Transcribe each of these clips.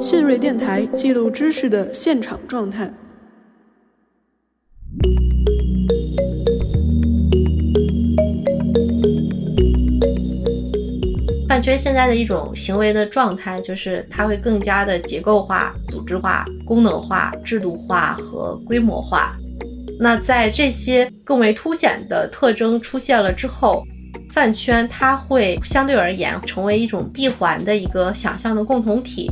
信瑞电台记录知识的现场状态。饭圈现在的一种行为的状态，就是它会更加的结构化、组织化、功能化、制度化和规模化。那在这些更为凸显的特征出现了之后，饭圈它会相对而言成为一种闭环的一个想象的共同体。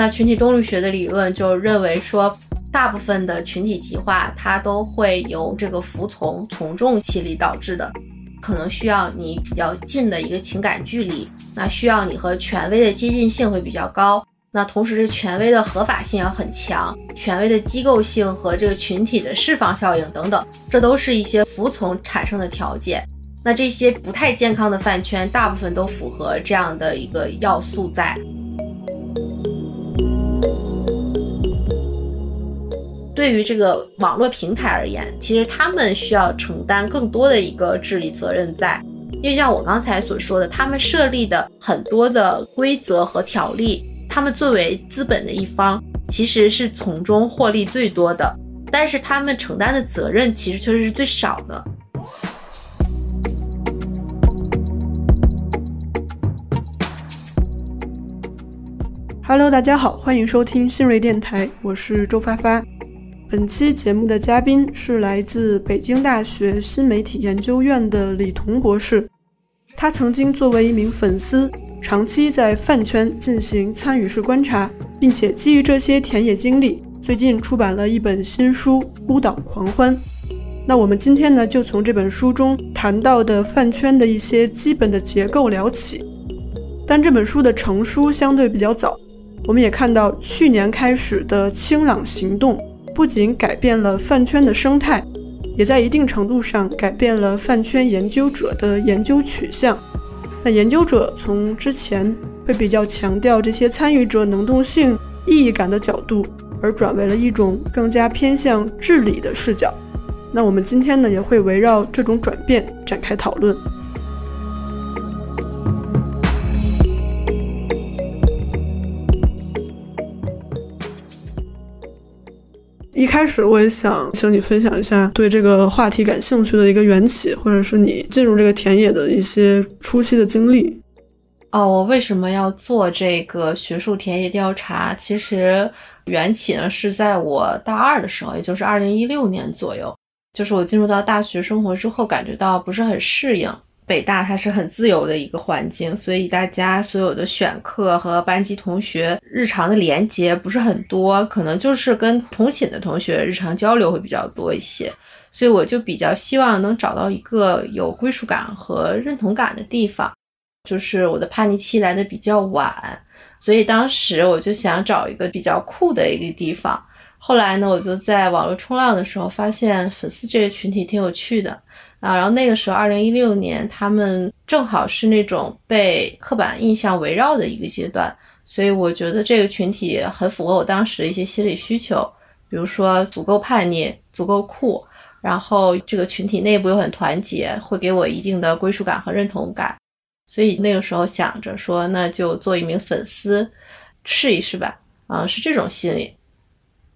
那群体动力学的理论就认为说。大部分的群体极化，它都会由这个服从从众心理导致的，可能需要你比较近的一个情感距离，那需要你和权威的接近性会比较高，那同时这权威的合法性要很强，权威的机构性和这个群体的释放效应等等，这都是一些服从产生的条件。那这些不太健康的饭圈，大部分都符合这样的一个要素在。对于这个网络平台而言，其实他们需要承担更多的一个治理责任在，因为像我刚才所说的，他们设立的很多的规则和条例，他们作为资本的一方，其实是从中获利最多的，但是他们承担的责任其实确实是最少的。Hello，大家好，欢迎收听新锐电台，我是周发发。本期节目的嘉宾是来自北京大学新媒体研究院的李彤博士。他曾经作为一名粉丝，长期在饭圈进行参与式观察，并且基于这些田野经历，最近出版了一本新书《孤岛狂欢》。那我们今天呢，就从这本书中谈到的饭圈的一些基本的结构聊起。但这本书的成书相对比较早，我们也看到去年开始的清朗行动。不仅改变了饭圈的生态，也在一定程度上改变了饭圈研究者的研究取向。那研究者从之前会比较强调这些参与者能动性、意义感的角度，而转为了一种更加偏向治理的视角。那我们今天呢，也会围绕这种转变展开讨论。开始我也想请你分享一下对这个话题感兴趣的一个缘起，或者是你进入这个田野的一些初期的经历。哦，我为什么要做这个学术田野调查？其实缘起呢是在我大二的时候，也就是二零一六年左右，就是我进入到大学生活之后，感觉到不是很适应。北大它是很自由的一个环境，所以大家所有的选课和班级同学日常的连接不是很多，可能就是跟同寝的同学日常交流会比较多一些。所以我就比较希望能找到一个有归属感和认同感的地方。就是我的叛逆期来的比较晚，所以当时我就想找一个比较酷的一个地方。后来呢，我就在网络冲浪的时候发现粉丝这个群体挺有趣的。啊，然后那个时候，二零一六年，他们正好是那种被刻板印象围绕的一个阶段，所以我觉得这个群体很符合我当时的一些心理需求，比如说足够叛逆、足够酷，然后这个群体内部又很团结，会给我一定的归属感和认同感，所以那个时候想着说，那就做一名粉丝，试一试吧，啊，是这种心理。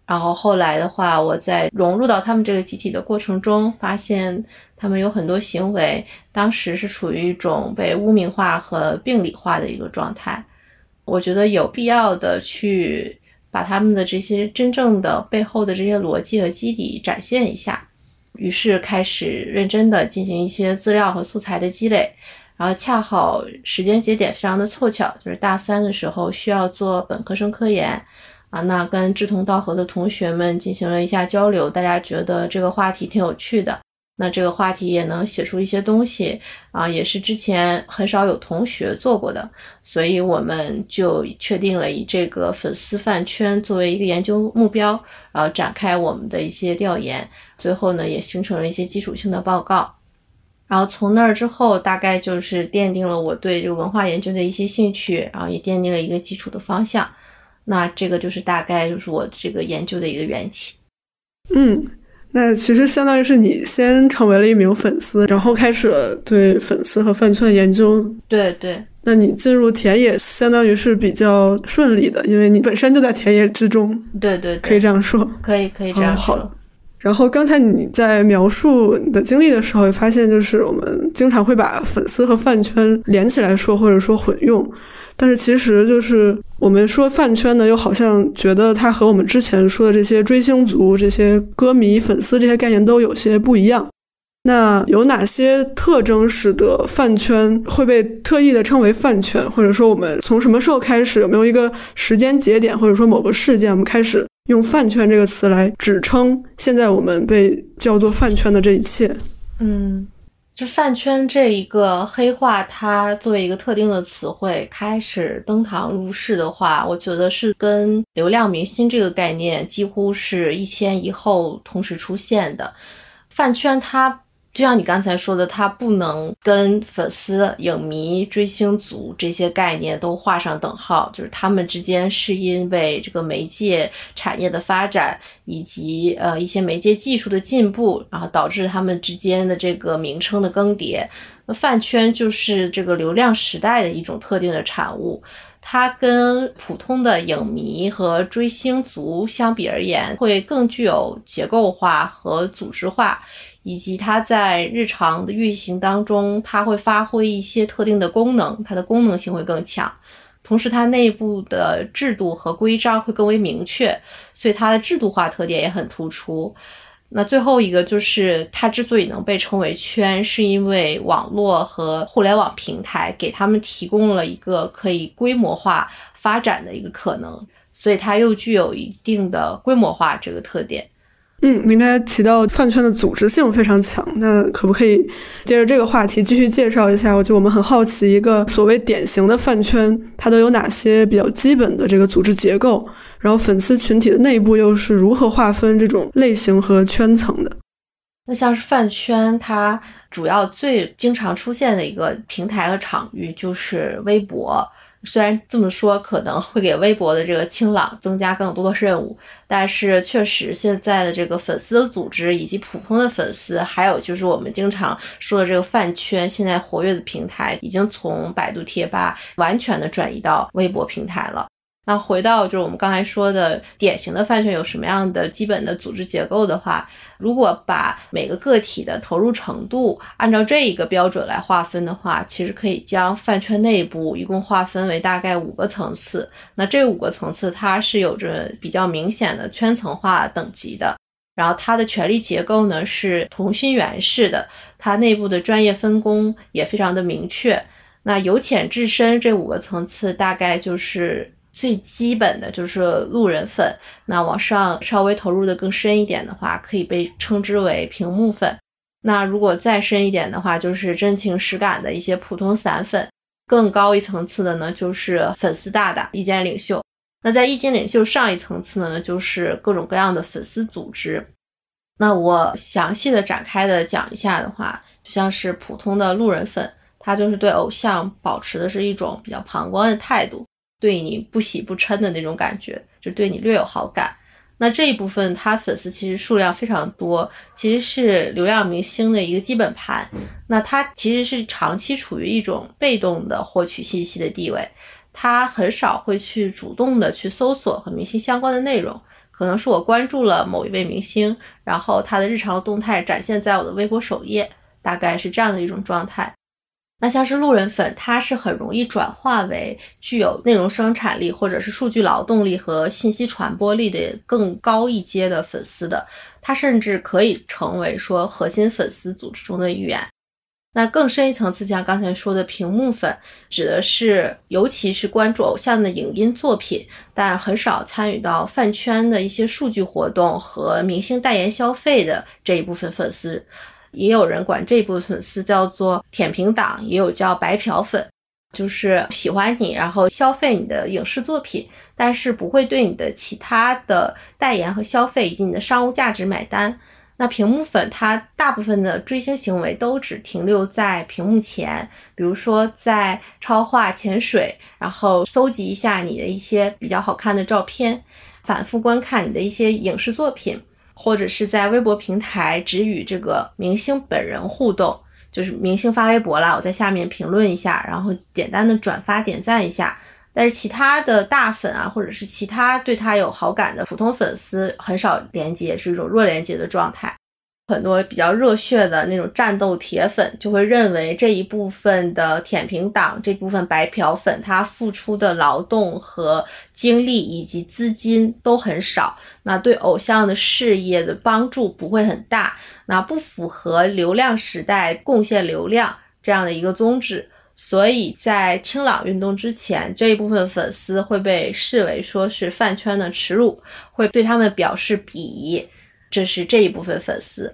然后后来的话，我在融入到他们这个集体的过程中，发现他们有很多行为，当时是处于一种被污名化和病理化的一个状态。我觉得有必要的去把他们的这些真正的背后的这些逻辑和基底展现一下，于是开始认真的进行一些资料和素材的积累。然后恰好时间节点非常的凑巧，就是大三的时候需要做本科生科研。啊，那跟志同道合的同学们进行了一下交流，大家觉得这个话题挺有趣的，那这个话题也能写出一些东西啊，也是之前很少有同学做过的，所以我们就确定了以这个粉丝饭圈作为一个研究目标，然后展开我们的一些调研，最后呢也形成了一些基础性的报告，然后从那儿之后，大概就是奠定了我对这个文化研究的一些兴趣，然后也奠定了一个基础的方向。那这个就是大概就是我这个研究的一个缘起。嗯，那其实相当于是你先成为了一名粉丝，然后开始了对粉丝和饭圈研究。对对。那你进入田野相当于是比较顺利的，因为你本身就在田野之中。对对，可以这样说。可以可以这样说。然后刚才你在描述你的经历的时候，也发现就是我们经常会把粉丝和饭圈连起来说，或者说混用。但是其实就是我们说饭圈呢，又好像觉得它和我们之前说的这些追星族、这些歌迷、粉丝这些概念都有些不一样。那有哪些特征使得饭圈会被特意的称为饭圈？或者说，我们从什么时候开始，有没有一个时间节点，或者说某个事件，我们开始用饭圈这个词来指称现在我们被叫做饭圈的这一切？嗯，就饭圈这一个黑化，它作为一个特定的词汇开始登堂入室的话，我觉得是跟流量明星这个概念几乎是一前一后同时出现的。饭圈它。就像你刚才说的，它不能跟粉丝、影迷、追星族这些概念都画上等号，就是他们之间是因为这个媒介产业的发展以及呃一些媒介技术的进步，然后导致他们之间的这个名称的更迭。那饭圈就是这个流量时代的一种特定的产物，它跟普通的影迷和追星族相比而言，会更具有结构化和组织化。以及它在日常的运行当中，它会发挥一些特定的功能，它的功能性会更强。同时，它内部的制度和规章会更为明确，所以它的制度化特点也很突出。那最后一个就是它之所以能被称为圈，是因为网络和互联网平台给他们提供了一个可以规模化发展的一个可能，所以它又具有一定的规模化这个特点。嗯，您刚才提到饭圈的组织性非常强，那可不可以接着这个话题继续介绍一下？我觉得我们很好奇，一个所谓典型的饭圈，它都有哪些比较基本的这个组织结构？然后粉丝群体的内部又是如何划分这种类型和圈层的？那像是饭圈，它主要最经常出现的一个平台和场域就是微博。虽然这么说可能会给微博的这个清朗增加更多的任务，但是确实现在的这个粉丝的组织以及普通的粉丝，还有就是我们经常说的这个饭圈，现在活跃的平台已经从百度贴吧完全的转移到微博平台了。那回到就是我们刚才说的典型的饭圈有什么样的基本的组织结构的话，如果把每个个体的投入程度按照这一个标准来划分的话，其实可以将饭圈内部一共划分为大概五个层次。那这五个层次它是有着比较明显的圈层化等级的，然后它的权力结构呢是同心圆式的，它内部的专业分工也非常的明确。那由浅至深这五个层次大概就是。最基本的就是路人粉，那往上稍微投入的更深一点的话，可以被称之为屏幕粉。那如果再深一点的话，就是真情实感的一些普通散粉。更高一层次的呢，就是粉丝大大、意见领袖。那在意见领袖上一层次呢，就是各种各样的粉丝组织。那我详细的展开的讲一下的话，就像是普通的路人粉，他就是对偶像保持的是一种比较旁观的态度。对你不喜不嗔的那种感觉，就对你略有好感。那这一部分他粉丝其实数量非常多，其实是流量明星的一个基本盘。那他其实是长期处于一种被动的获取信息的地位，他很少会去主动的去搜索和明星相关的内容。可能是我关注了某一位明星，然后他的日常动态展现在我的微博首页，大概是这样的一种状态。那像是路人粉，它是很容易转化为具有内容生产力，或者是数据劳动力和信息传播力的更高一阶的粉丝的。它甚至可以成为说核心粉丝组织中的一员。那更深一层次，像刚才说的屏幕粉，指的是尤其是关注偶像的影音作品，但很少参与到饭圈的一些数据活动和明星代言消费的这一部分粉丝。也有人管这部分粉丝叫做舔屏党，也有叫白嫖粉，就是喜欢你，然后消费你的影视作品，但是不会对你的其他的代言和消费以及你的商务价值买单。那屏幕粉它大部分的追星行为都只停留在屏幕前，比如说在超话潜水，然后搜集一下你的一些比较好看的照片，反复观看你的一些影视作品。或者是在微博平台只与这个明星本人互动，就是明星发微博啦，我在下面评论一下，然后简单的转发点赞一下。但是其他的大粉啊，或者是其他对他有好感的普通粉丝，很少连接，是一种弱连接的状态。很多比较热血的那种战斗铁粉就会认为这一部分的舔屏党，这部分白嫖粉，他付出的劳动和精力以及资金都很少，那对偶像的事业的帮助不会很大，那不符合流量时代贡献流量这样的一个宗旨，所以在清朗运动之前，这一部分粉丝会被视为说是饭圈的耻辱，会对他们表示鄙夷。这是这一部分粉丝，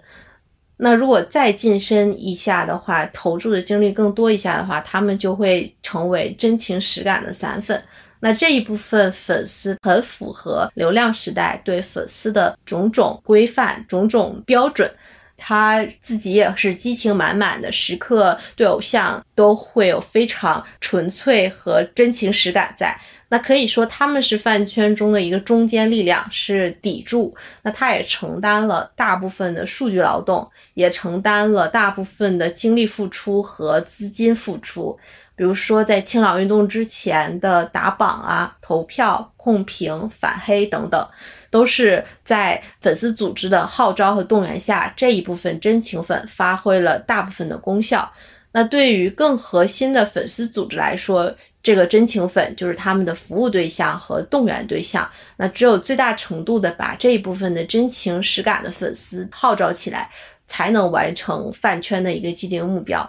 那如果再晋升一下的话，投注的精力更多一下的话，他们就会成为真情实感的散粉。那这一部分粉丝很符合流量时代对粉丝的种种规范、种种标准，他自己也是激情满满的，时刻对偶像都会有非常纯粹和真情实感在。那可以说他们是饭圈中的一个中坚力量，是砥柱。那他也承担了大部分的数据劳动，也承担了大部分的精力付出和资金付出。比如说，在清朗运动之前的打榜啊、投票、控评、反黑等等，都是在粉丝组织的号召和动员下，这一部分真情粉发挥了大部分的功效。那对于更核心的粉丝组织来说，这个真情粉就是他们的服务对象和动员对象，那只有最大程度的把这一部分的真情实感的粉丝号召起来，才能完成饭圈的一个既定目标。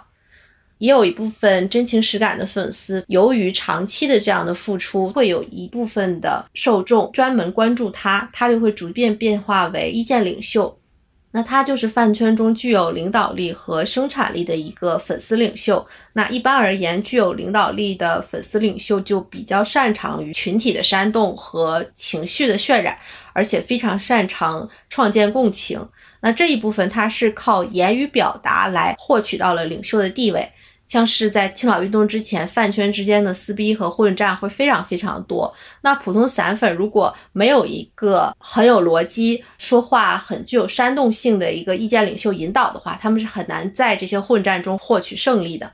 也有一部分真情实感的粉丝，由于长期的这样的付出，会有一部分的受众专门关注他，他就会逐渐变化为意见领袖。那他就是饭圈中具有领导力和生产力的一个粉丝领袖。那一般而言，具有领导力的粉丝领袖就比较擅长于群体的煽动和情绪的渲染，而且非常擅长创建共情。那这一部分他是靠言语表达来获取到了领袖的地位。像是在青岛运动之前，饭圈之间的撕逼和混战会非常非常多。那普通散粉如果没有一个很有逻辑、说话很具有煽动性的一个意见领袖引导的话，他们是很难在这些混战中获取胜利的。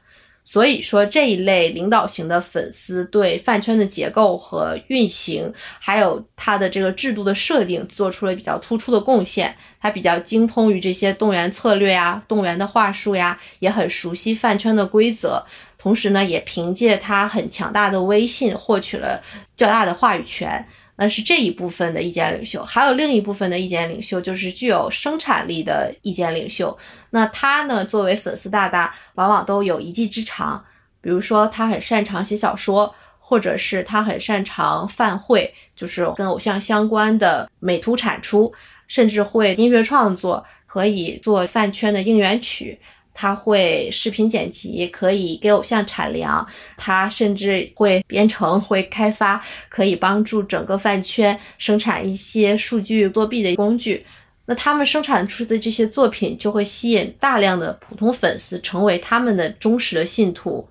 所以说，这一类领导型的粉丝对饭圈的结构和运行，还有它的这个制度的设定，做出了比较突出的贡献。他比较精通于这些动员策略呀、动员的话术呀，也很熟悉饭圈的规则。同时呢，也凭借他很强大的威信，获取了较大的话语权。那是这一部分的意见领袖，还有另一部分的意见领袖，就是具有生产力的意见领袖。那他呢，作为粉丝大大，往往都有一技之长，比如说他很擅长写小说，或者是他很擅长饭会，就是跟偶像相关的美图产出，甚至会音乐创作，可以做饭圈的应援曲。他会视频剪辑，可以给偶像产粮，他甚至会编程、会开发，可以帮助整个饭圈生产一些数据作弊的工具。那他们生产出的这些作品就会吸引大量的普通粉丝，成为他们的忠实的信徒。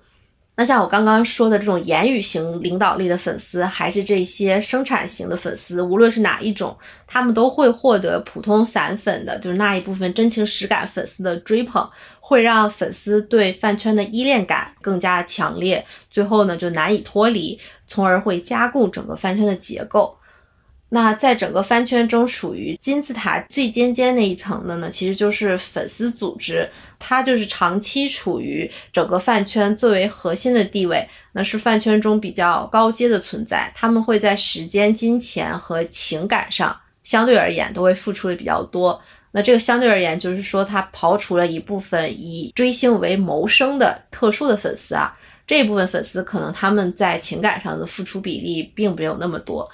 那像我刚刚说的这种言语型领导力的粉丝，还是这些生产型的粉丝，无论是哪一种，他们都会获得普通散粉的，就是那一部分真情实感粉丝的追捧，会让粉丝对饭圈的依恋感更加强烈，最后呢就难以脱离，从而会加固整个饭圈的结构。那在整个饭圈中，属于金字塔最尖尖那一层的呢，其实就是粉丝组织，它就是长期处于整个饭圈最为核心的地位，那是饭圈中比较高阶的存在。他们会在时间、金钱和情感上相对而言都会付出的比较多。那这个相对而言，就是说他刨除了一部分以追星为谋生的特殊的粉丝啊，这一部分粉丝可能他们在情感上的付出比例并没有那么多。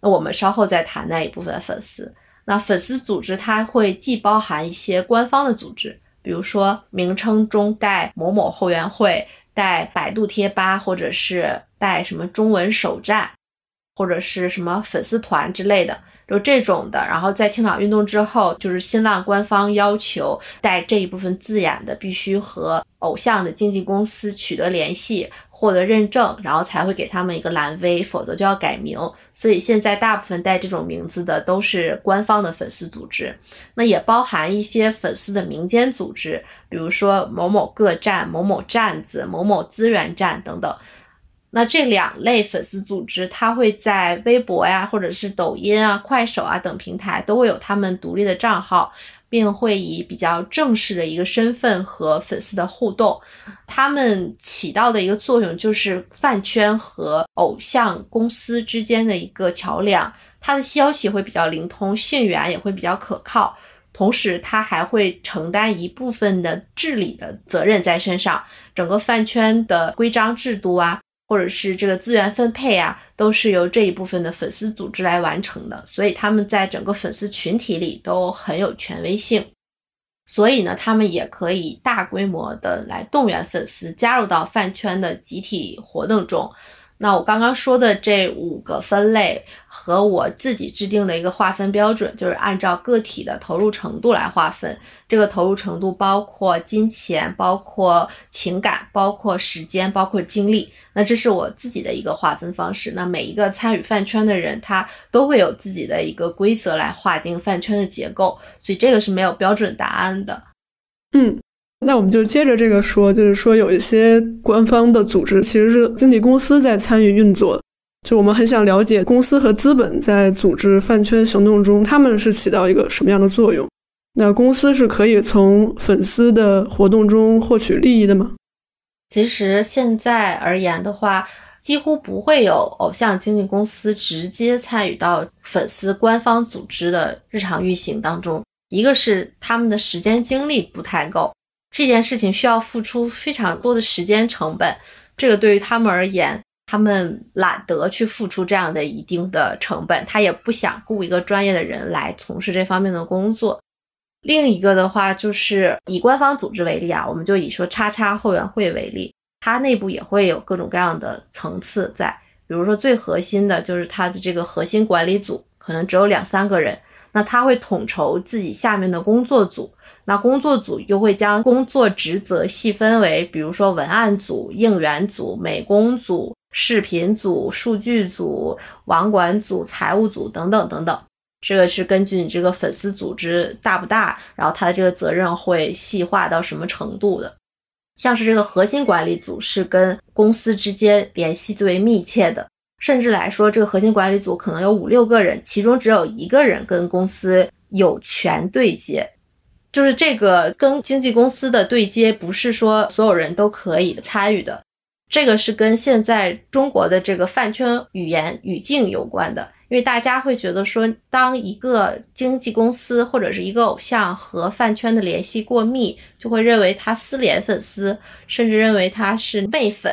那我们稍后再谈那一部分粉丝。那粉丝组织它会既包含一些官方的组织，比如说名称中带某某后援会、带百度贴吧，或者是带什么中文首站，或者是什么粉丝团之类的，就这种的。然后在青岛运动之后，就是新浪官方要求带这一部分字眼的，必须和偶像的经纪公司取得联系。获得认证，然后才会给他们一个蓝 V，否则就要改名。所以现在大部分带这种名字的都是官方的粉丝组织，那也包含一些粉丝的民间组织，比如说某某个站、某某站子、某某资源站等等。那这两类粉丝组织，它会在微博呀，或者是抖音啊、快手啊等平台都会有他们独立的账号。并会以比较正式的一个身份和粉丝的互动，他们起到的一个作用就是饭圈和偶像公司之间的一个桥梁，它的消息会比较灵通，信源也会比较可靠，同时它还会承担一部分的治理的责任在身上，整个饭圈的规章制度啊。或者是这个资源分配啊，都是由这一部分的粉丝组织来完成的，所以他们在整个粉丝群体里都很有权威性，所以呢，他们也可以大规模的来动员粉丝加入到饭圈的集体活动中。那我刚刚说的这五个分类和我自己制定的一个划分标准，就是按照个体的投入程度来划分。这个投入程度包括金钱、包括情感、包括时间、包括精力。那这是我自己的一个划分方式。那每一个参与饭圈的人，他都会有自己的一个规则来划定饭圈的结构，所以这个是没有标准答案的。嗯。那我们就接着这个说，就是说有一些官方的组织其实是经纪公司在参与运作，就我们很想了解公司和资本在组织饭圈行动中，他们是起到一个什么样的作用？那公司是可以从粉丝的活动中获取利益的吗？其实现在而言的话，几乎不会有偶像经纪公司直接参与到粉丝官方组织的日常运行当中，一个是他们的时间精力不太够。这件事情需要付出非常多的时间成本，这个对于他们而言，他们懒得去付出这样的一定的成本，他也不想雇一个专业的人来从事这方面的工作。另一个的话，就是以官方组织为例啊，我们就以说叉叉后援会为例，它内部也会有各种各样的层次在，比如说最核心的就是它的这个核心管理组，可能只有两三个人，那他会统筹自己下面的工作组。那工作组又会将工作职责细分为，比如说文案组、应援组、美工组、视频组、数据组、网管组、财务组等等等等。这个是根据你这个粉丝组织大不大，然后它的这个责任会细化到什么程度的。像是这个核心管理组是跟公司之间联系最为密切的，甚至来说，这个核心管理组可能有五六个人，其中只有一个人跟公司有权对接。就是这个跟经纪公司的对接，不是说所有人都可以参与的，这个是跟现在中国的这个饭圈语言语境有关的。因为大家会觉得说，当一个经纪公司或者是一个偶像和饭圈的联系过密，就会认为他私联粉丝，甚至认为他是媚粉。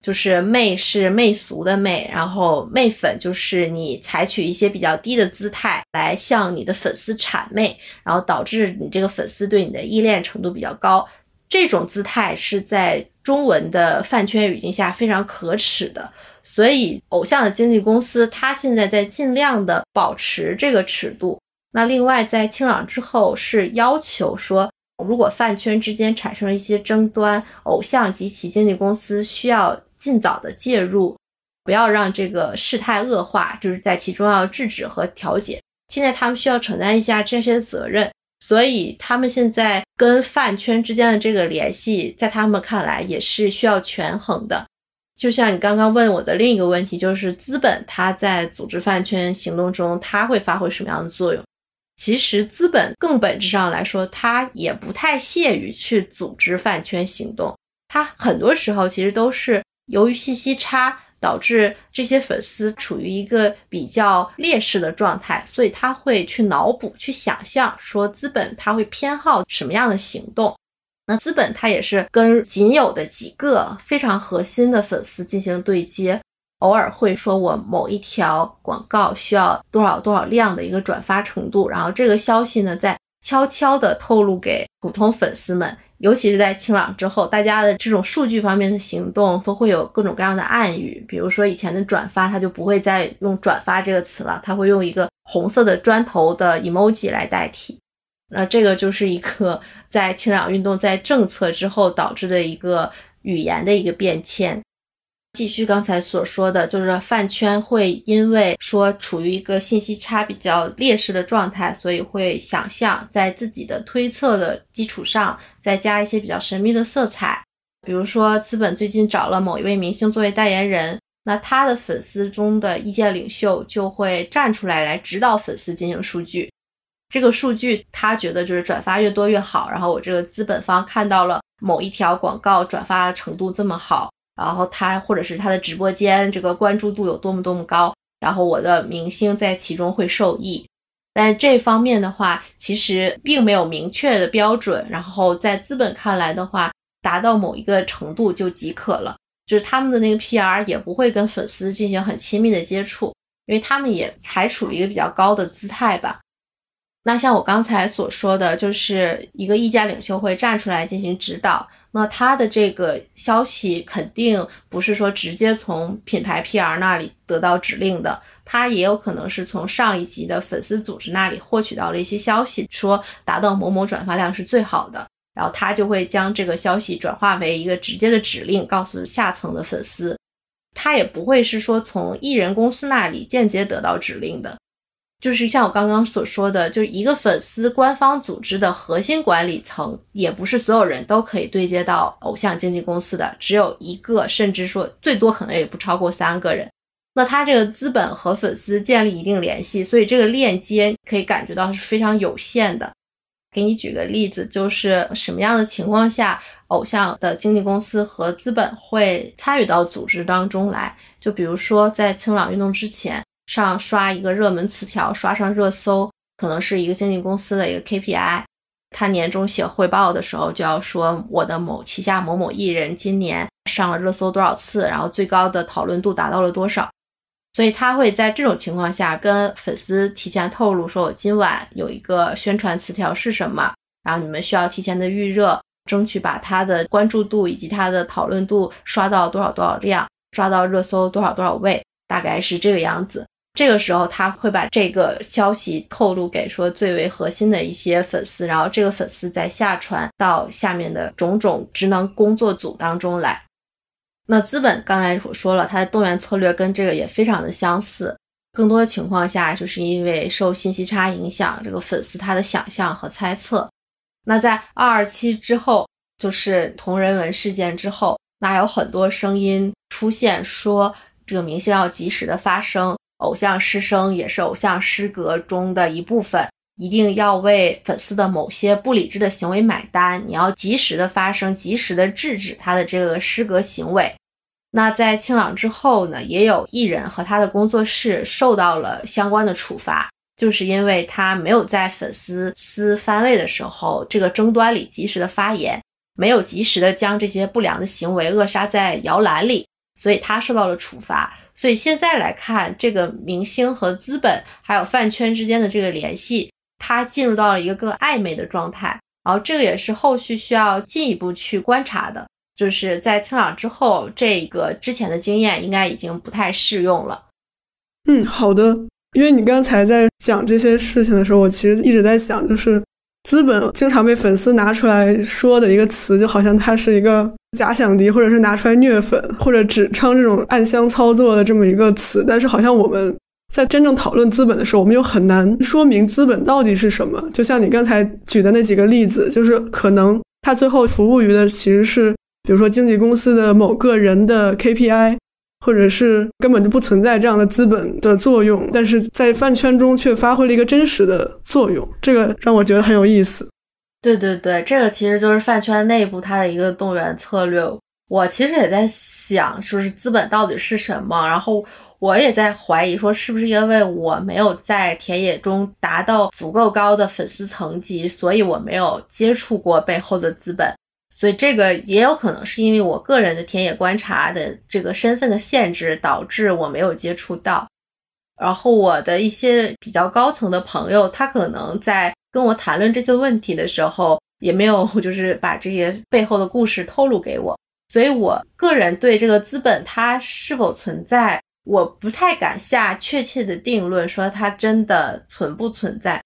就是媚是媚俗的媚，然后媚粉就是你采取一些比较低的姿态来向你的粉丝谄媚，然后导致你这个粉丝对你的依恋程度比较高。这种姿态是在中文的饭圈语境下非常可耻的，所以偶像的经纪公司他现在在尽量的保持这个尺度。那另外在清朗之后是要求说。如果饭圈之间产生了一些争端，偶像及其经纪公司需要尽早的介入，不要让这个事态恶化，就是在其中要制止和调解。现在他们需要承担一下这些责任，所以他们现在跟饭圈之间的这个联系，在他们看来也是需要权衡的。就像你刚刚问我的另一个问题，就是资本它在组织饭圈行动中，它会发挥什么样的作用？其实资本更本质上来说，它也不太屑于去组织饭圈行动。它很多时候其实都是由于信息差，导致这些粉丝处于一个比较劣势的状态，所以他会去脑补、去想象，说资本他会偏好什么样的行动。那资本它也是跟仅有的几个非常核心的粉丝进行对接。偶尔会说，我某一条广告需要多少多少量的一个转发程度，然后这个消息呢，再悄悄的透露给普通粉丝们，尤其是在清朗之后，大家的这种数据方面的行动都会有各种各样的暗语，比如说以前的转发，它就不会再用转发这个词了，它会用一个红色的砖头的 emoji 来代替。那这个就是一个在清朗运动在政策之后导致的一个语言的一个变迁。继续刚才所说的，就是饭圈会因为说处于一个信息差比较劣势的状态，所以会想象在自己的推测的基础上再加一些比较神秘的色彩。比如说，资本最近找了某一位明星作为代言人，那他的粉丝中的意见领袖就会站出来来指导粉丝进行数据。这个数据他觉得就是转发越多越好，然后我这个资本方看到了某一条广告转发程度这么好。然后他或者是他的直播间这个关注度有多么多么高，然后我的明星在其中会受益，但这方面的话其实并没有明确的标准，然后在资本看来的话，达到某一个程度就即可了，就是他们的那个 PR 也不会跟粉丝进行很亲密的接触，因为他们也还处于一个比较高的姿态吧。那像我刚才所说的，就是一个意见领袖会站出来进行指导。那他的这个消息肯定不是说直接从品牌 PR 那里得到指令的，他也有可能是从上一级的粉丝组织那里获取到了一些消息，说达到某某转发量是最好的，然后他就会将这个消息转化为一个直接的指令，告诉下层的粉丝。他也不会是说从艺人公司那里间接得到指令的。就是像我刚刚所说的，就是一个粉丝官方组织的核心管理层，也不是所有人都可以对接到偶像经纪公司的，只有一个，甚至说最多可能也不超过三个人。那他这个资本和粉丝建立一定联系，所以这个链接可以感觉到是非常有限的。给你举个例子，就是什么样的情况下，偶像的经纪公司和资本会参与到组织当中来？就比如说在清朗运动之前。上刷一个热门词条，刷上热搜，可能是一个经纪公司的一个 KPI。他年终写汇报的时候，就要说我的某旗下某某艺人今年上了热搜多少次，然后最高的讨论度达到了多少。所以他会在这种情况下跟粉丝提前透露，说我今晚有一个宣传词条是什么，然后你们需要提前的预热，争取把他的关注度以及他的讨论度刷到多少多少量，刷到热搜多少多少位，大概是这个样子。这个时候，他会把这个消息透露给说最为核心的一些粉丝，然后这个粉丝再下传到下面的种种职能工作组当中来。那资本刚才我说了，它的动员策略跟这个也非常的相似。更多的情况下，就是因为受信息差影响，这个粉丝他的想象和猜测。那在二二七之后，就是同人文事件之后，那有很多声音出现说，这个明星要及时的发声。偶像失声也是偶像失格中的一部分，一定要为粉丝的某些不理智的行为买单。你要及时的发声，及时的制止他的这个失格行为。那在清朗之后呢，也有艺人和他的工作室受到了相关的处罚，就是因为他没有在粉丝撕番位的时候，这个争端里及时的发言，没有及时的将这些不良的行为扼杀在摇篮里，所以他受到了处罚。所以现在来看，这个明星和资本还有饭圈之间的这个联系，它进入到了一个更暧昧的状态。然后这个也是后续需要进一步去观察的，就是在清朗之后，这个之前的经验应该已经不太适用了。嗯，好的。因为你刚才在讲这些事情的时候，我其实一直在想，就是。资本经常被粉丝拿出来说的一个词，就好像它是一个假想敌，或者是拿出来虐粉，或者指称这种暗箱操作的这么一个词。但是好像我们在真正讨论资本的时候，我们又很难说明资本到底是什么。就像你刚才举的那几个例子，就是可能它最后服务于的其实是，比如说经纪公司的某个人的 KPI。或者是根本就不存在这样的资本的作用，但是在饭圈中却发挥了一个真实的作用，这个让我觉得很有意思。对对对，这个其实就是饭圈内部它的一个动员策略。我其实也在想，就是资本到底是什么？然后我也在怀疑，说是不是因为我没有在田野中达到足够高的粉丝层级，所以我没有接触过背后的资本。所以这个也有可能是因为我个人的田野观察的这个身份的限制，导致我没有接触到。然后我的一些比较高层的朋友，他可能在跟我谈论这些问题的时候，也没有就是把这些背后的故事透露给我。所以我个人对这个资本它是否存在，我不太敢下确切的定论，说它真的存不存在。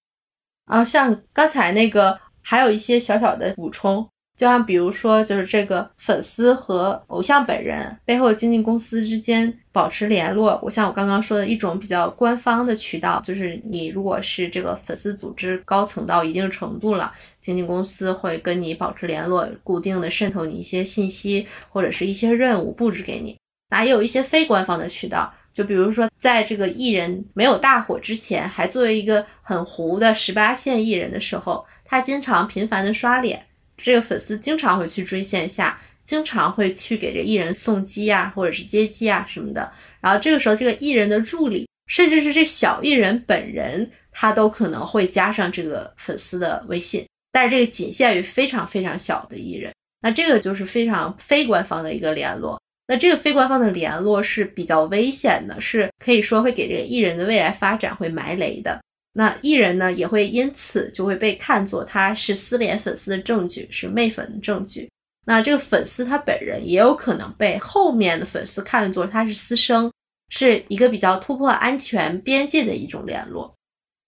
然后像刚才那个，还有一些小小的补充。就像比如说，就是这个粉丝和偶像本人背后经纪公司之间保持联络。我像我刚刚说的一种比较官方的渠道，就是你如果是这个粉丝组织高层到一定程度了，经纪公司会跟你保持联络，固定的渗透你一些信息或者是一些任务布置给你。那也有一些非官方的渠道，就比如说在这个艺人没有大火之前，还作为一个很糊的十八线艺人的时候，他经常频繁的刷脸。这个粉丝经常会去追线下，经常会去给这艺人送机啊，或者是接机啊什么的。然后这个时候，这个艺人的助理，甚至是这小艺人本人，他都可能会加上这个粉丝的微信。但是这个仅限于非常非常小的艺人。那这个就是非常非官方的一个联络。那这个非官方的联络是比较危险的，是可以说会给这个艺人的未来发展会埋雷的。那艺人呢，也会因此就会被看作他是私联粉丝的证据，是媚粉的证据。那这个粉丝他本人也有可能被后面的粉丝看作他是私生，是一个比较突破安全边界的一种联络。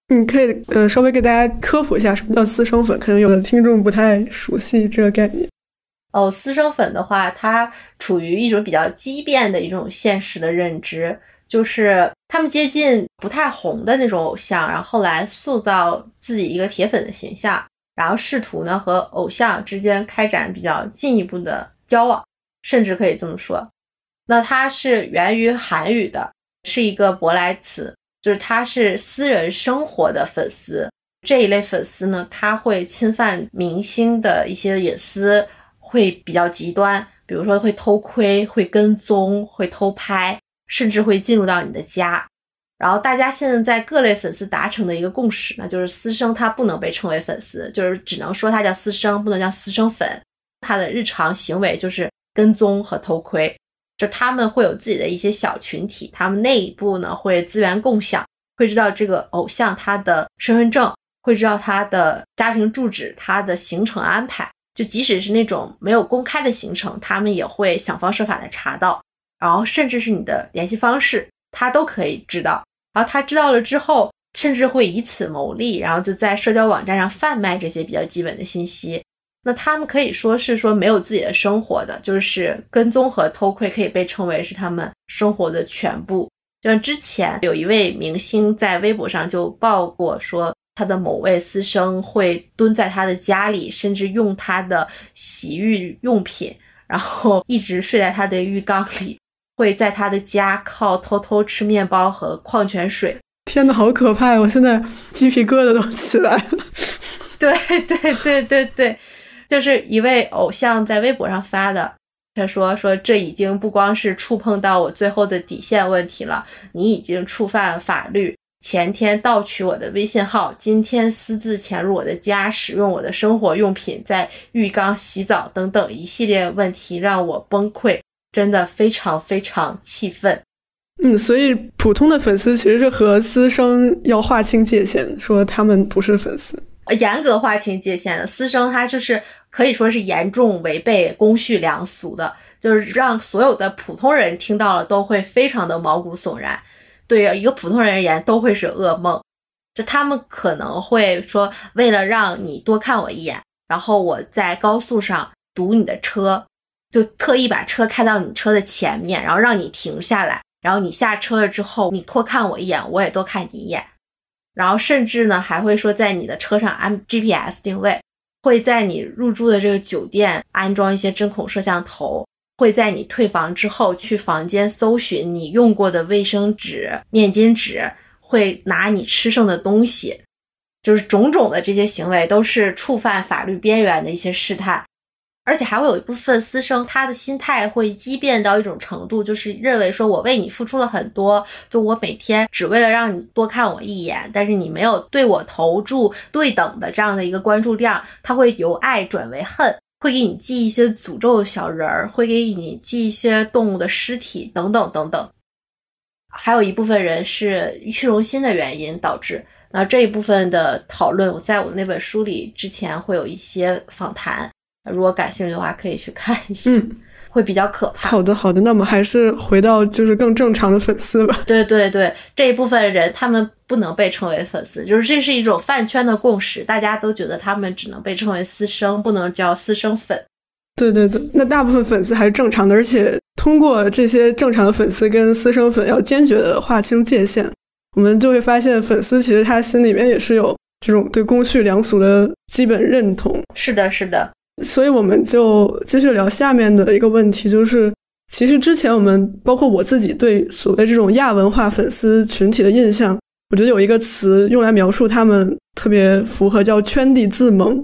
你可以呃稍微给大家科普一下什么叫私生粉，可能有的听众不太熟悉这个概念。哦，私生粉的话，它处于一种比较畸变的一种现实的认知。就是他们接近不太红的那种偶像，然后后来塑造自己一个铁粉的形象，然后试图呢和偶像之间开展比较进一步的交往，甚至可以这么说。那它是源于韩语的，是一个舶来词，就是它是私人生活的粉丝这一类粉丝呢，他会侵犯明星的一些隐私，会比较极端，比如说会偷窥、会跟踪、会偷拍。甚至会进入到你的家，然后大家现在在各类粉丝达成的一个共识呢，就是私生他不能被称为粉丝，就是只能说他叫私生，不能叫私生粉。他的日常行为就是跟踪和偷窥，就他们会有自己的一些小群体，他们内部呢会资源共享，会知道这个偶像他的身份证，会知道他的家庭住址，他的行程安排，就即使是那种没有公开的行程，他们也会想方设法的查到。然后甚至是你的联系方式，他都可以知道。然后他知道了之后，甚至会以此牟利，然后就在社交网站上贩卖这些比较基本的信息。那他们可以说是说没有自己的生活的，就是跟踪和偷窥可以被称为是他们生活的全部。就像之前有一位明星在微博上就报过，说他的某位私生会蹲在他的家里，甚至用他的洗浴用品，然后一直睡在他的浴缸里。会在他的家靠偷偷吃面包和矿泉水。天呐，好可怕呀！我现在鸡皮疙瘩都起来了。对对对对对，就是一位偶像在微博上发的，他说说这已经不光是触碰到我最后的底线问题了，你已经触犯法律。前天盗取我的微信号，今天私自潜入我的家，使用我的生活用品，在浴缸洗澡等等一系列问题让我崩溃。真的非常非常气愤，嗯，所以普通的粉丝其实是和私生要划清界限，说他们不是粉丝，严格划清界限的私生，他就是可以说是严重违背公序良俗的，就是让所有的普通人听到了都会非常的毛骨悚然，对于一个普通人而言都会是噩梦。就他们可能会说，为了让你多看我一眼，然后我在高速上堵你的车。就特意把车开到你车的前面，然后让你停下来，然后你下车了之后，你多看我一眼，我也多看你一眼，然后甚至呢还会说在你的车上安 GPS 定位，会在你入住的这个酒店安装一些针孔摄像头，会在你退房之后去房间搜寻你用过的卫生纸、面巾纸，会拿你吃剩的东西，就是种种的这些行为都是触犯法律边缘的一些试探。而且还会有一部分私生，他的心态会畸变到一种程度，就是认为说我为你付出了很多，就我每天只为了让你多看我一眼，但是你没有对我投注对等的这样的一个关注量，他会由爱转为恨，会给你寄一些诅咒小人儿，会给你寄一些动物的尸体等等等等。还有一部分人是虚荣心的原因导致，那这一部分的讨论，我在我的那本书里之前会有一些访谈。如果感兴趣的话，可以去看一下。嗯，会比较可怕。好的，好的，那我们还是回到就是更正常的粉丝吧。对对对，这一部分人他们不能被称为粉丝，就是这是一种饭圈的共识，大家都觉得他们只能被称为私生，不能叫私生粉。对对对，那大部分粉丝还是正常的，而且通过这些正常的粉丝跟私生粉要坚决的划清界限，我们就会发现粉丝其实他心里面也是有这种对公序良俗的基本认同。是的，是的。所以我们就继续聊下面的一个问题，就是其实之前我们包括我自己对所谓这种亚文化粉丝群体的印象，我觉得有一个词用来描述他们特别符合，叫圈地自萌。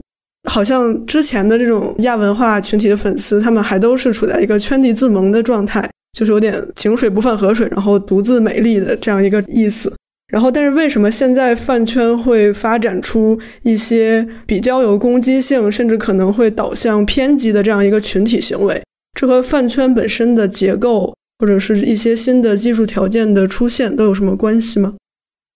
好像之前的这种亚文化群体的粉丝，他们还都是处在一个圈地自萌的状态，就是有点井水不犯河水，然后独自美丽的这样一个意思。然后，但是为什么现在饭圈会发展出一些比较有攻击性，甚至可能会导向偏激的这样一个群体行为？这和饭圈本身的结构，或者是一些新的技术条件的出现都有什么关系吗？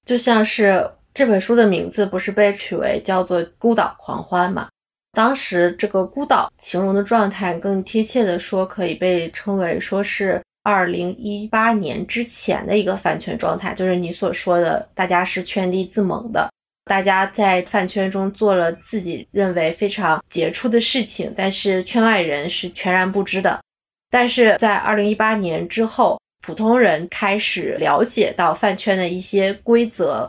就像是这本书的名字不是被取为叫做《孤岛狂欢》吗？当时这个孤岛形容的状态，更贴切的说，可以被称为说是。二零一八年之前的一个饭圈状态，就是你所说的，大家是圈地自萌的，大家在饭圈中做了自己认为非常杰出的事情，但是圈外人是全然不知的。但是在二零一八年之后，普通人开始了解到饭圈的一些规则，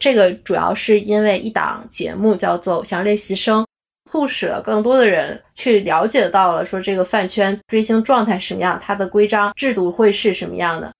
这个主要是因为一档节目叫做《偶像练习生》。促使了更多的人去了解到了说这个饭圈追星状态什么样，它的规章制度会是什么样的。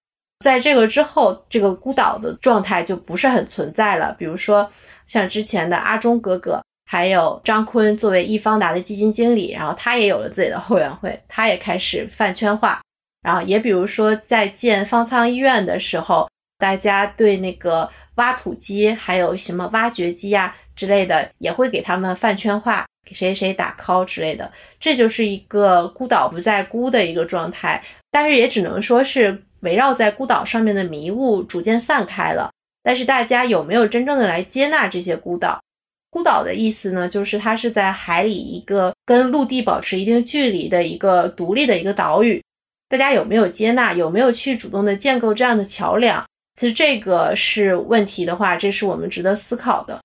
在这个之后，这个孤岛的状态就不是很存在了。比如说像之前的阿忠哥哥，还有张坤作为易方达的基金经理，然后他也有了自己的后援会，他也开始饭圈化。然后也比如说在建方舱医院的时候，大家对那个挖土机还有什么挖掘机呀之类的，也会给他们饭圈化。给谁谁打 call 之类的，这就是一个孤岛不再孤的一个状态。但是也只能说是围绕在孤岛上面的迷雾逐渐散开了。但是大家有没有真正的来接纳这些孤岛？孤岛的意思呢，就是它是在海里一个跟陆地保持一定距离的一个独立的一个岛屿。大家有没有接纳？有没有去主动的建构这样的桥梁？其实这个是问题的话，这是我们值得思考的。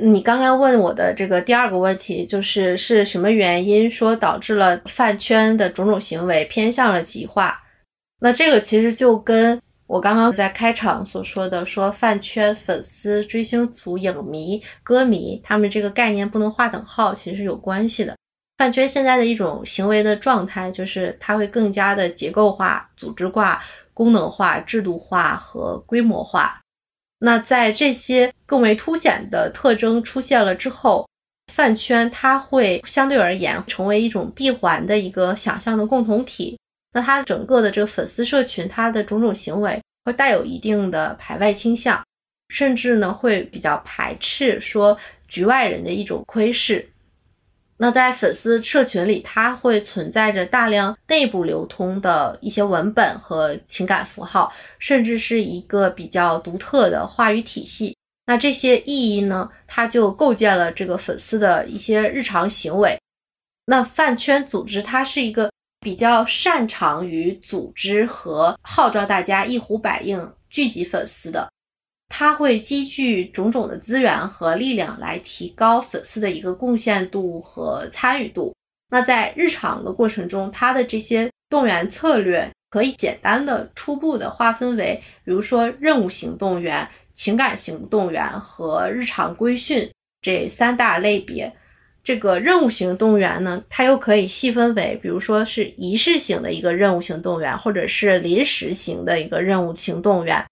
你刚刚问我的这个第二个问题，就是是什么原因说导致了饭圈的种种行为偏向了极化？那这个其实就跟我刚刚在开场所说的，说饭圈粉丝、追星族、影迷、歌迷，他们这个概念不能划等号，其实是有关系的。饭圈现在的一种行为的状态，就是它会更加的结构化、组织化、功能化、制度化和规模化。那在这些更为凸显的特征出现了之后，饭圈它会相对而言成为一种闭环的一个想象的共同体。那它整个的这个粉丝社群，它的种种行为会带有一定的排外倾向，甚至呢会比较排斥说局外人的一种窥视。那在粉丝社群里，它会存在着大量内部流通的一些文本和情感符号，甚至是一个比较独特的话语体系。那这些意义呢，它就构建了这个粉丝的一些日常行为。那饭圈组织，它是一个比较擅长于组织和号召大家一呼百应聚集粉丝的。它会积聚种种的资源和力量来提高粉丝的一个贡献度和参与度。那在日常的过程中，它的这些动员策略可以简单的、初步的划分为，比如说任务型动员、情感型动员和日常规训这三大类别。这个任务型动员呢，它又可以细分为，比如说是仪式型的一个任务型动员，或者是临时型的一个任务型动员。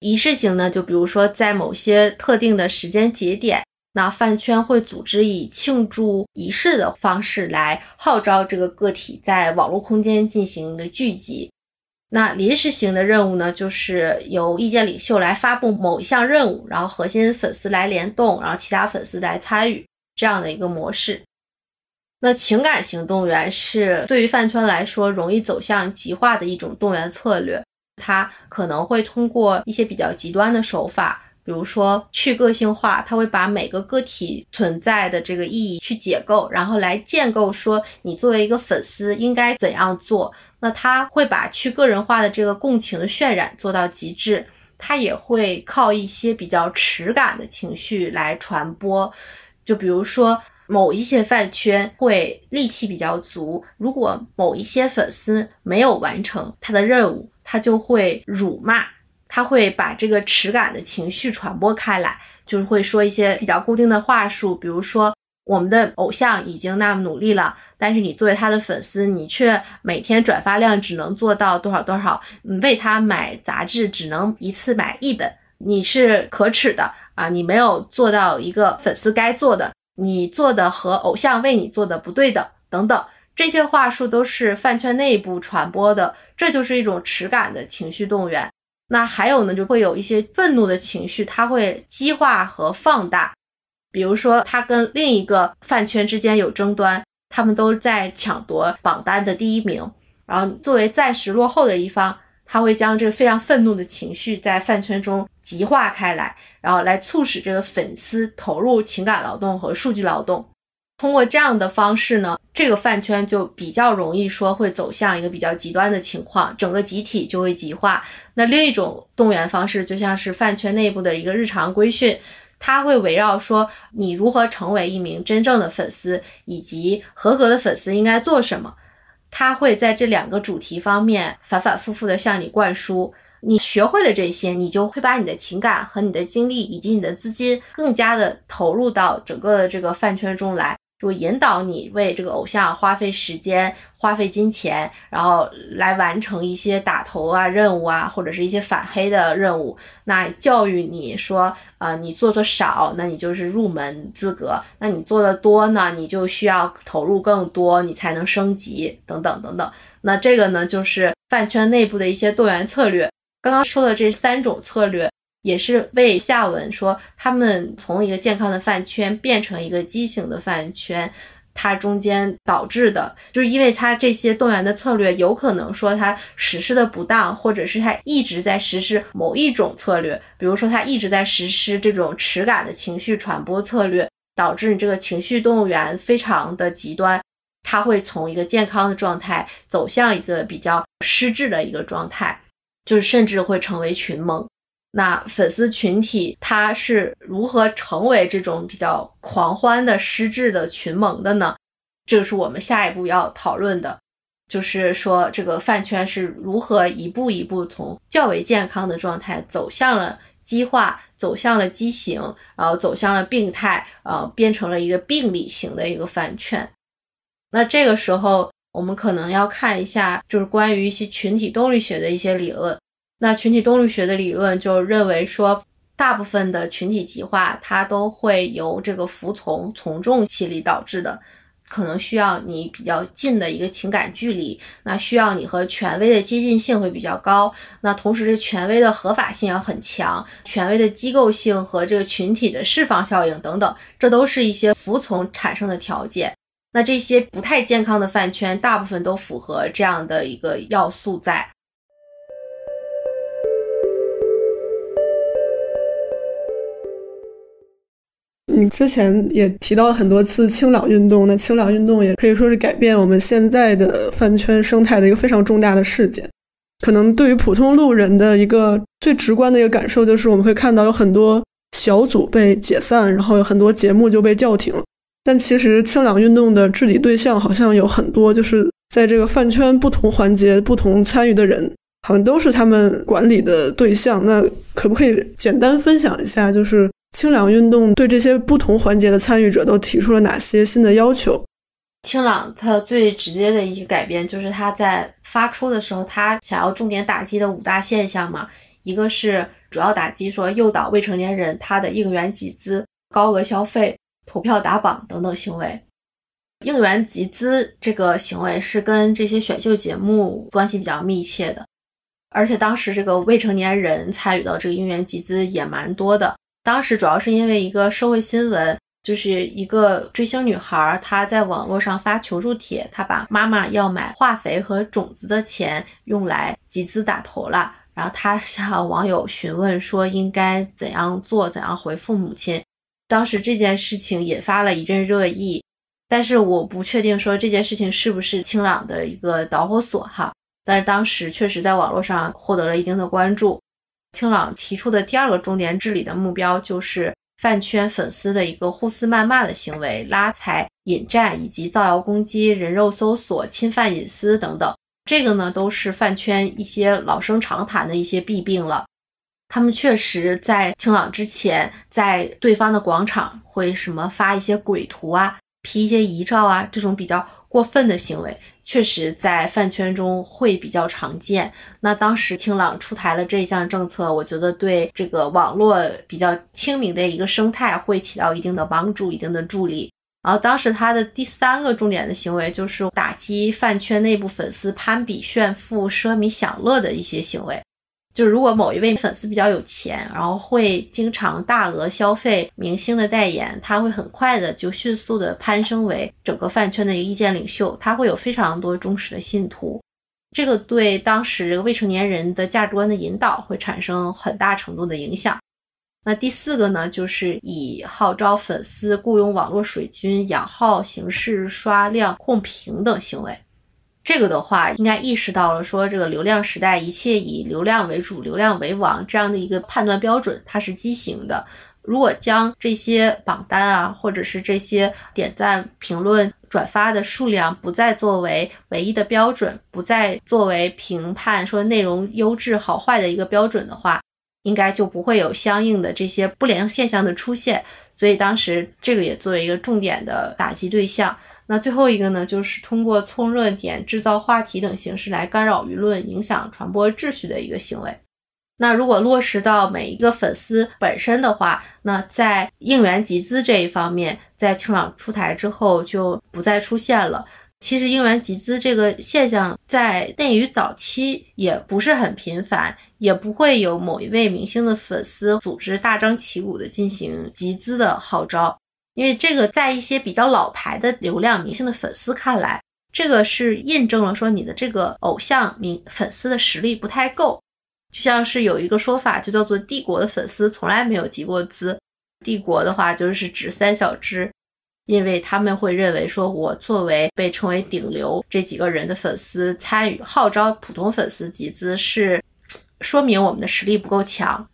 仪式型呢，就比如说在某些特定的时间节点，那饭圈会组织以庆祝仪式的方式来号召这个个体在网络空间进行的聚集。那临时型的任务呢，就是由意见领袖来发布某一项任务，然后核心粉丝来联动，然后其他粉丝来参与这样的一个模式。那情感型动员是对于饭圈来说容易走向极化的一种动员策略。他可能会通过一些比较极端的手法，比如说去个性化，他会把每个个体存在的这个意义去解构，然后来建构说你作为一个粉丝应该怎样做。那他会把去个人化的这个共情渲染做到极致，他也会靠一些比较持感的情绪来传播。就比如说某一些饭圈会戾气比较足，如果某一些粉丝没有完成他的任务，他就会辱骂。他会把这个耻感的情绪传播开来，就是会说一些比较固定的话术，比如说我们的偶像已经那么努力了，但是你作为他的粉丝，你却每天转发量只能做到多少多少，你为他买杂志只能一次买一本，你是可耻的啊！你没有做到一个粉丝该做的，你做的和偶像为你做的不对的，等等，这些话术都是饭圈内部传播的，这就是一种耻感的情绪动员。那还有呢，就会有一些愤怒的情绪，它会激化和放大。比如说，他跟另一个饭圈之间有争端，他们都在抢夺榜单的第一名。然后，作为暂时落后的一方，他会将这个非常愤怒的情绪在饭圈中极化开来，然后来促使这个粉丝投入情感劳动和数据劳动。通过这样的方式呢，这个饭圈就比较容易说会走向一个比较极端的情况，整个集体就会极化。那另一种动员方式，就像是饭圈内部的一个日常规训，它会围绕说你如何成为一名真正的粉丝，以及合格的粉丝应该做什么。他会在这两个主题方面反反复复的向你灌输。你学会了这些，你就会把你的情感和你的精力以及你的资金更加的投入到整个的这个饭圈中来。就引导你为这个偶像花费时间、花费金钱，然后来完成一些打头啊任务啊，或者是一些反黑的任务。那教育你说，呃，你做的少，那你就是入门资格；那你做的多呢，你就需要投入更多，你才能升级，等等等等。那这个呢，就是饭圈内部的一些动员策略。刚刚说的这三种策略。也是为下文说，他们从一个健康的饭圈变成一个畸形的饭圈，它中间导致的，就是因为它这些动员的策略，有可能说它实施的不当，或者是它一直在实施某一种策略，比如说它一直在实施这种耻感的情绪传播策略，导致你这个情绪动员非常的极端，它会从一个健康的状态走向一个比较失智的一个状态，就是甚至会成为群蒙。那粉丝群体他是如何成为这种比较狂欢的失智的群盟的呢？这个是我们下一步要讨论的，就是说这个饭圈是如何一步一步从较为健康的状态走向了激化，走向了畸形，然后走向了病态，呃，变成了一个病理型的一个饭圈。那这个时候我们可能要看一下，就是关于一些群体动力学的一些理论。那群体动力学的理论就认为说，大部分的群体极化，它都会由这个服从从众心理导致的，可能需要你比较近的一个情感距离，那需要你和权威的接近性会比较高，那同时这权威的合法性要很强，权威的机构性和这个群体的释放效应等等，这都是一些服从产生的条件。那这些不太健康的饭圈，大部分都符合这样的一个要素在。你之前也提到了很多次清朗运动，那清朗运动也可以说是改变我们现在的饭圈生态的一个非常重大的事件。可能对于普通路人的一个最直观的一个感受，就是我们会看到有很多小组被解散，然后有很多节目就被叫停。但其实清朗运动的治理对象好像有很多，就是在这个饭圈不同环节、不同参与的人，好像都是他们管理的对象。那可不可以简单分享一下，就是？清朗运动对这些不同环节的参与者都提出了哪些新的要求？清朗它最直接的一些改变就是它在发出的时候，它想要重点打击的五大现象嘛，一个是主要打击说诱导未成年人他的应援集资、高额消费、投票打榜等等行为。应援集资这个行为是跟这些选秀节目关系比较密切的，而且当时这个未成年人参与到这个应援集资也蛮多的。当时主要是因为一个社会新闻，就是一个追星女孩，她在网络上发求助帖，她把妈妈要买化肥和种子的钱用来集资打头了，然后他 向网友询问说应该怎样做，怎样回复母亲。当时这件事情引发了一阵热议，但是我不确定说这件事情是不是清朗的一个导火索哈。但是当时确实在网络上获得了一定的关注。清朗提出的第二个重点治理的目标就是饭圈粉丝的一个互撕谩骂的行为、拉踩、引战以及造谣攻击、人肉搜索、侵犯隐私等等。这个呢，都是饭圈一些老生常谈的一些弊病了。他们确实在清朗之前，在对方的广场会什么发一些鬼图啊、P 一些遗照啊，这种比较过分的行为，确实在饭圈中会比较常见。那当时清朗出台了这一项政策，我觉得对这个网络比较清明的一个生态会起到一定的帮助、一定的助力。然后当时他的第三个重点的行为就是打击饭圈内部粉丝攀比、炫富、奢靡享乐的一些行为。就是如果某一位粉丝比较有钱，然后会经常大额消费明星的代言，他会很快的就迅速的攀升为整个饭圈的一个意见领袖，他会有非常多忠实的信徒，这个对当时未成年人的价值观的引导会产生很大程度的影响。那第四个呢，就是以号召粉丝雇佣网络水军养号形式刷量控评等行为。这个的话，应该意识到了说，这个流量时代，一切以流量为主，流量为王这样的一个判断标准，它是畸形的。如果将这些榜单啊，或者是这些点赞、评论、转发的数量不再作为唯一的标准，不再作为评判说内容优质好坏的一个标准的话，应该就不会有相应的这些不良现象的出现。所以当时这个也作为一个重点的打击对象。那最后一个呢，就是通过蹭热点、制造话题等形式来干扰舆论、影响传播秩序的一个行为。那如果落实到每一个粉丝本身的话，那在应援集资这一方面，在清朗出台之后就不再出现了。其实应援集资这个现象在内娱早期也不是很频繁，也不会有某一位明星的粉丝组织大张旗鼓的进行集资的号召。因为这个，在一些比较老牌的流量明星的粉丝看来，这个是印证了说你的这个偶像明粉丝的实力不太够。就像是有一个说法，就叫做帝国的粉丝从来没有集过资。帝国的话就是指三小只，因为他们会认为说，我作为被称为顶流这几个人的粉丝参与号召普通粉丝集资，是说明我们的实力不够强。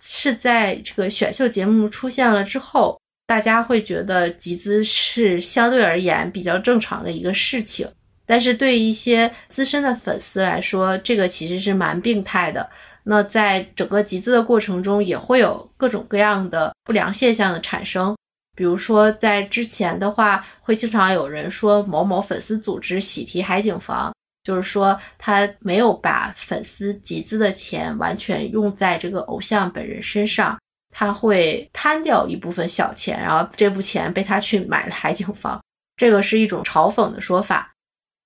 是在这个选秀节目出现了之后。大家会觉得集资是相对而言比较正常的一个事情，但是对于一些资深的粉丝来说，这个其实是蛮病态的。那在整个集资的过程中，也会有各种各样的不良现象的产生。比如说，在之前的话，会经常有人说某某粉丝组织喜提海景房，就是说他没有把粉丝集资的钱完全用在这个偶像本人身上。他会贪掉一部分小钱，然后这部钱被他去买了海景房，这个是一种嘲讽的说法。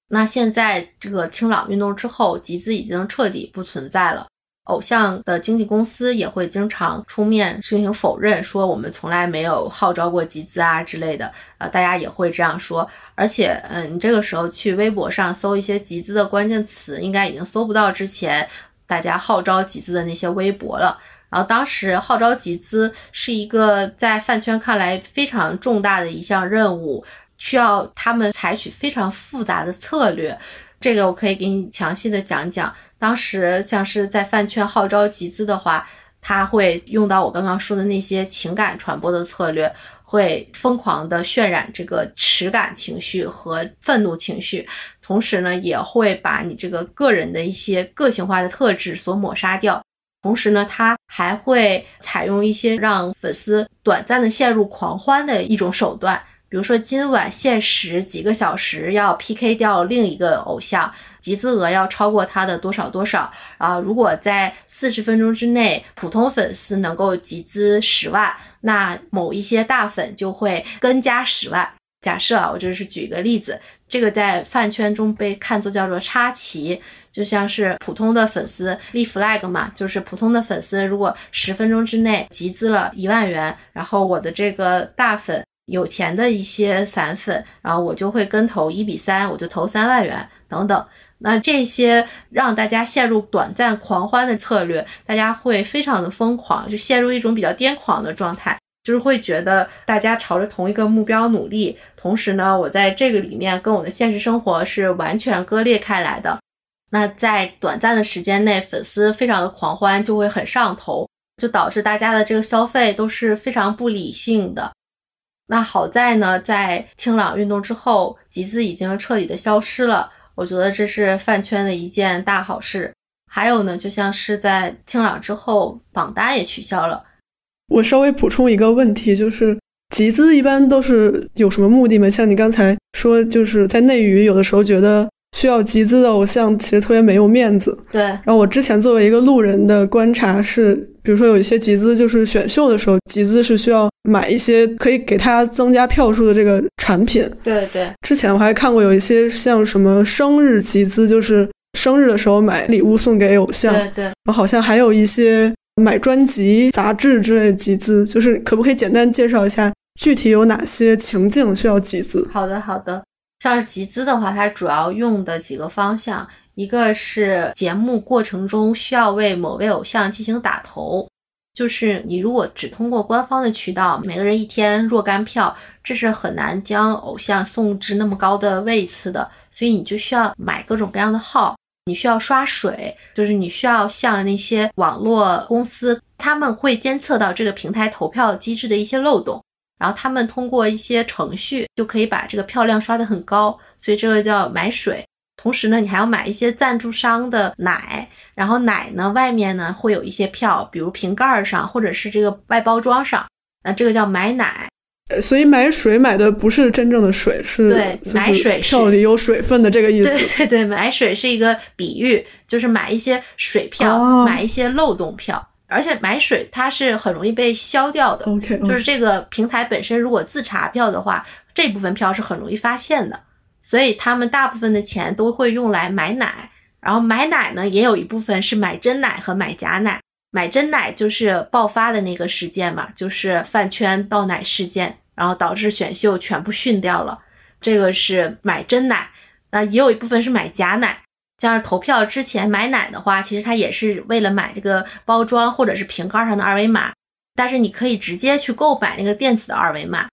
那现在这个清朗运动之后，集资已经彻底不存在了。偶像的经纪公司也会经常出面进行否认，说我们从来没有号召过集资啊之类的。呃，大家也会这样说。而且，嗯，你这个时候去微博上搜一些集资的关键词，应该已经搜不到之前大家号召集资的那些微博了。然后当时号召集资是一个在饭圈看来非常重大的一项任务，需要他们采取非常复杂的策略。这个我可以给你详细的讲讲。当时像是在饭圈号召集资的话，他会用到我刚刚说的那些情感传播的策略，会疯狂的渲染这个耻感情绪和愤怒情绪，同时呢，也会把你这个个人的一些个性化的特质所抹杀掉。同时呢，他还会采用一些让粉丝短暂的陷入狂欢的一种手段，比如说今晚限时几个小时要 PK 掉另一个偶像，集资额要超过他的多少多少啊！如果在四十分钟之内，普通粉丝能够集资十万，那某一些大粉就会跟加十万。假设啊，我就是举个例子，这个在饭圈中被看作叫做插旗，就像是普通的粉丝立 flag 嘛，就是普通的粉丝如果十分钟之内集资了一万元，然后我的这个大粉有钱的一些散粉，然后我就会跟投一比三，我就投三万元等等。那这些让大家陷入短暂狂欢的策略，大家会非常的疯狂，就陷入一种比较癫狂的状态，就是会觉得大家朝着同一个目标努力，同时呢，我在这个里面跟我的现实生活是完全割裂开来的。那在短暂的时间内，粉丝非常的狂欢，就会很上头，就导致大家的这个消费都是非常不理性的。那好在呢，在清朗运动之后，集资已经彻底的消失了。我觉得这是饭圈的一件大好事。还有呢，就像是在清朗之后，榜单也取消了。我稍微补充一个问题，就是集资一般都是有什么目的吗？像你刚才说，就是在内娱有的时候觉得需要集资的偶像其实特别没有面子。对。然后我之前作为一个路人的观察是，比如说有一些集资，就是选秀的时候集资是需要买一些可以给他增加票数的这个产品。对对。之前我还看过有一些像什么生日集资，就是生日的时候买礼物送给偶像。对对。然后好像还有一些。买专辑、杂志之类集资，就是可不可以简单介绍一下具体有哪些情境需要集资？好的，好的。像是集资的话，它主要用的几个方向，一个是节目过程中需要为某位偶像进行打头，就是你如果只通过官方的渠道，每个人一天若干票，这是很难将偶像送至那么高的位次的，所以你就需要买各种各样的号。你需要刷水，就是你需要向那些网络公司，他们会监测到这个平台投票机制的一些漏洞，然后他们通过一些程序就可以把这个票量刷得很高，所以这个叫买水。同时呢，你还要买一些赞助商的奶，然后奶呢外面呢会有一些票，比如瓶盖上或者是这个外包装上，那这个叫买奶。所以买水买的不是真正的水，是对买水票里有水分的这个意思。对对对，买水是一个比喻，就是买一些水票，买一些漏洞票。而且买水它是很容易被消掉的。OK，就是这个平台本身如果自查票的话，这部分票是很容易发现的。所以他们大部分的钱都会用来买奶，然后买奶呢也有一部分是买真奶和买假奶。买真奶就是爆发的那个事件嘛，就是饭圈倒奶事件，然后导致选秀全部训掉了。这个是买真奶，那也有一部分是买假奶。像是投票之前买奶的话，其实它也是为了买这个包装或者是瓶盖上的二维码，但是你可以直接去购买那个电子的二维码。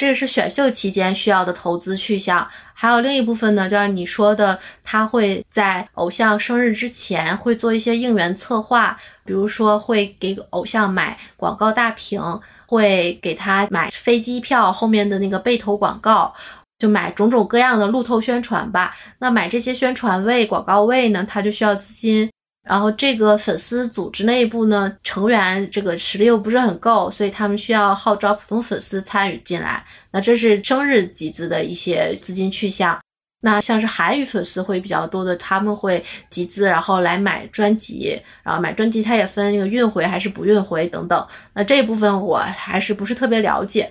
这个是选秀期间需要的投资去向，还有另一部分呢，就是你说的，他会在偶像生日之前会做一些应援策划，比如说会给偶像买广告大屏，会给他买飞机票后面的那个背投广告，就买种种各样的路透宣传吧。那买这些宣传位、广告位呢，他就需要资金。然后这个粉丝组织内部呢，成员这个实力又不是很够，所以他们需要号召普通粉丝参与进来。那这是生日集资的一些资金去向。那像是韩语粉丝会比较多的，他们会集资，然后来买专辑，然后买专辑，它也分那个运回还是不运回等等。那这一部分我还是不是特别了解。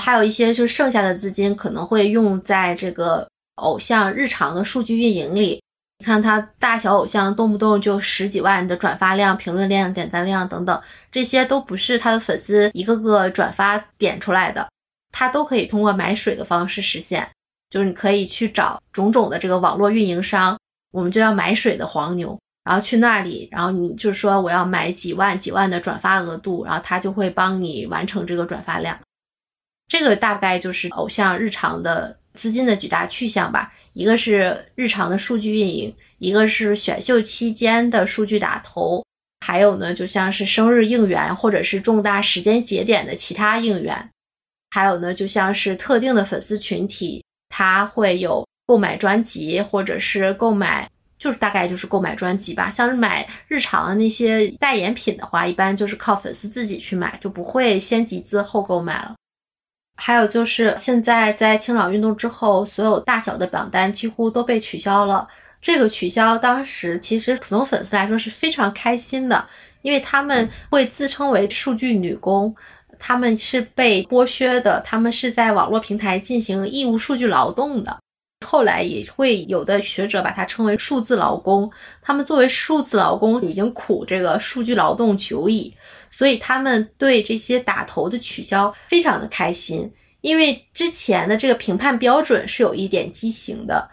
还有一些就剩下的资金可能会用在这个偶像日常的数据运营里。看他大小偶像动不动就十几万的转发量、评论量、点赞量等等，这些都不是他的粉丝一个个转发点出来的，他都可以通过买水的方式实现。就是你可以去找种种的这个网络运营商，我们就要买水的黄牛，然后去那里，然后你就是说我要买几万几万的转发额度，然后他就会帮你完成这个转发量。这个大概就是偶像日常的。资金的几大去向吧，一个是日常的数据运营，一个是选秀期间的数据打头，还有呢，就像是生日应援或者是重大时间节点的其他应援，还有呢，就像是特定的粉丝群体，他会有购买专辑或者是购买，就是大概就是购买专辑吧。像是买日常的那些代言品的话，一般就是靠粉丝自己去买，就不会先集资后购买了。还有就是现在在青岛运动之后，所有大小的榜单几乎都被取消了。这个取消当时其实普通粉丝来说是非常开心的，因为他们会自称为数据女工，他们是被剥削的，他们是在网络平台进行义务数据劳动的。后来也会有的学者把它称为数字劳工，他们作为数字劳工已经苦这个数据劳动久矣。所以他们对这些打头的取消非常的开心，因为之前的这个评判标准是有一点畸形的，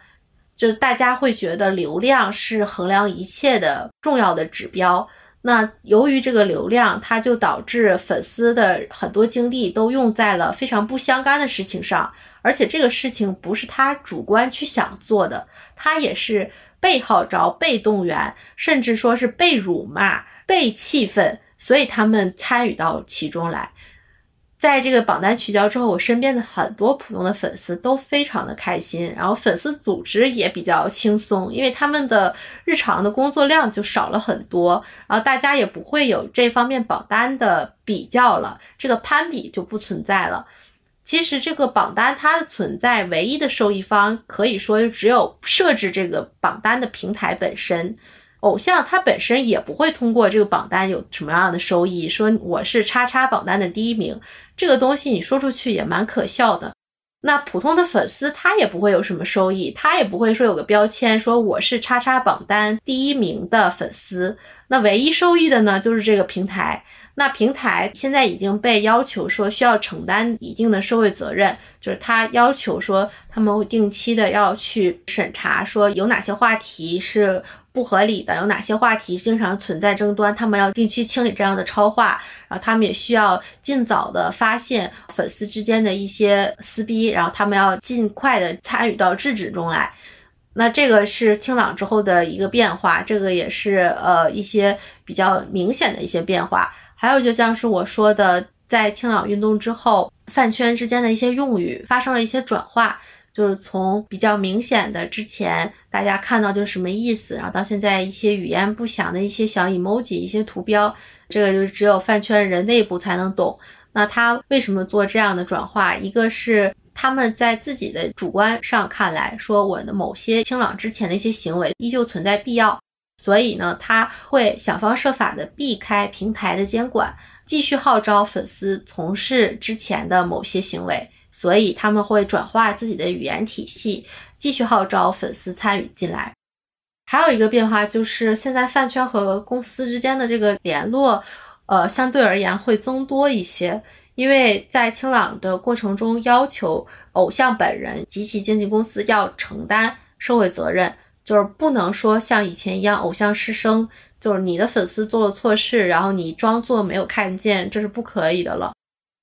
就是大家会觉得流量是衡量一切的重要的指标。那由于这个流量，它就导致粉丝的很多精力都用在了非常不相干的事情上，而且这个事情不是他主观去想做的，他也是被号召、被动员，甚至说是被辱骂、被气愤，所以他们参与到其中来。在这个榜单取消之后，我身边的很多普通的粉丝都非常的开心，然后粉丝组织也比较轻松，因为他们的日常的工作量就少了很多，然后大家也不会有这方面榜单的比较了，这个攀比就不存在了。其实这个榜单它的存在，唯一的受益方可以说就只有设置这个榜单的平台本身。偶像他本身也不会通过这个榜单有什么样的收益，说我是叉叉榜单的第一名，这个东西你说出去也蛮可笑的。那普通的粉丝他也不会有什么收益，他也不会说有个标签说我是叉叉榜单第一名的粉丝。那唯一受益的呢，就是这个平台。那平台现在已经被要求说需要承担一定的社会责任，就是他要求说他们会定期的要去审查，说有哪些话题是不合理的，有哪些话题经常存在争端，他们要定期清理这样的超话，然后他们也需要尽早的发现粉丝之间的一些撕逼，然后他们要尽快的参与到制止中来。那这个是清朗之后的一个变化，这个也是呃一些比较明显的一些变化。还有就像是我说的，在清朗运动之后，饭圈之间的一些用语发生了一些转化，就是从比较明显的之前大家看到就是什么意思，然后到现在一些语言不详的一些小 emoji、一些图标，这个就是只有饭圈人内部才能懂。那他为什么做这样的转化？一个是。他们在自己的主观上看来，说我的某些清朗之前的一些行为依旧存在必要，所以呢，他会想方设法的避开平台的监管，继续号召粉丝从事之前的某些行为，所以他们会转化自己的语言体系，继续号召粉丝参与进来。还有一个变化就是，现在饭圈和公司之间的这个联络，呃，相对而言会增多一些。因为在清朗的过程中，要求偶像本人及其经纪公司要承担社会责任，就是不能说像以前一样偶像失声，就是你的粉丝做了错事，然后你装作没有看见，这是不可以的了。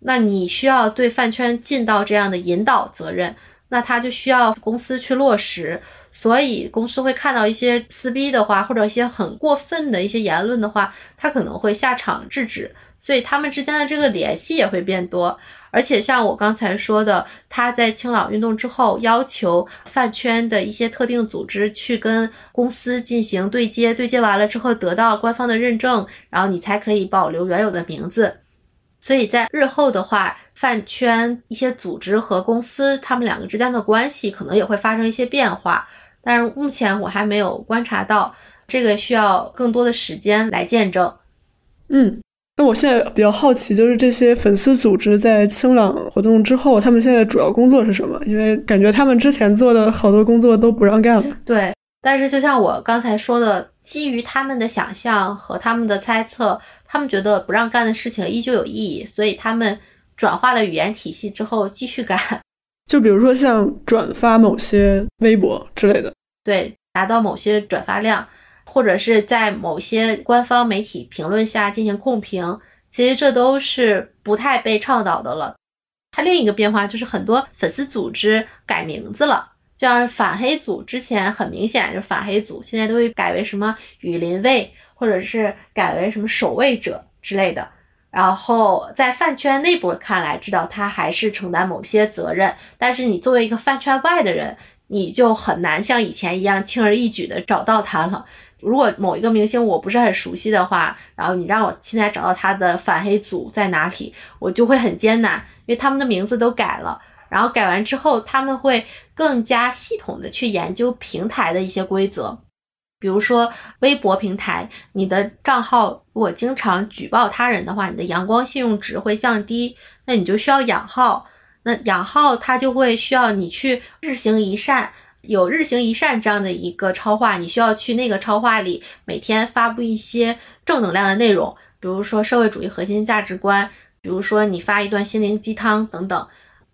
那你需要对饭圈尽到这样的引导责任，那他就需要公司去落实。所以公司会看到一些撕逼的话，或者一些很过分的一些言论的话，他可能会下场制止。所以他们之间的这个联系也会变多，而且像我刚才说的，他在清朗运动之后要求饭圈的一些特定组织去跟公司进行对接，对接完了之后得到官方的认证，然后你才可以保留原有的名字。所以在日后的话，饭圈一些组织和公司他们两个之间的关系可能也会发生一些变化，但是目前我还没有观察到，这个需要更多的时间来见证。嗯。那我现在比较好奇，就是这些粉丝组织在清朗活动之后，他们现在主要工作是什么？因为感觉他们之前做的好多工作都不让干了。对，但是就像我刚才说的，基于他们的想象和他们的猜测，他们觉得不让干的事情依旧有意义，所以他们转化了语言体系之后继续干。就比如说像转发某些微博之类的，对，达到某些转发量。或者是在某些官方媒体评论下进行控评，其实这都是不太被倡导的了。它另一个变化就是很多粉丝组织改名字了，像反黑组之前很明显就是反黑组，现在都会改为什么雨林卫，或者是改为什么守卫者之类的。然后在饭圈内部看来，知道他还是承担某些责任，但是你作为一个饭圈外的人，你就很难像以前一样轻而易举的找到他了。如果某一个明星我不是很熟悉的话，然后你让我现在找到他的反黑组在哪里，我就会很艰难，因为他们的名字都改了。然后改完之后，他们会更加系统的去研究平台的一些规则，比如说微博平台，你的账号如果经常举报他人的话，你的阳光信用值会降低，那你就需要养号。那养号它就会需要你去日行一善。有日行一善这样的一个超话，你需要去那个超话里每天发布一些正能量的内容，比如说社会主义核心价值观，比如说你发一段心灵鸡汤等等。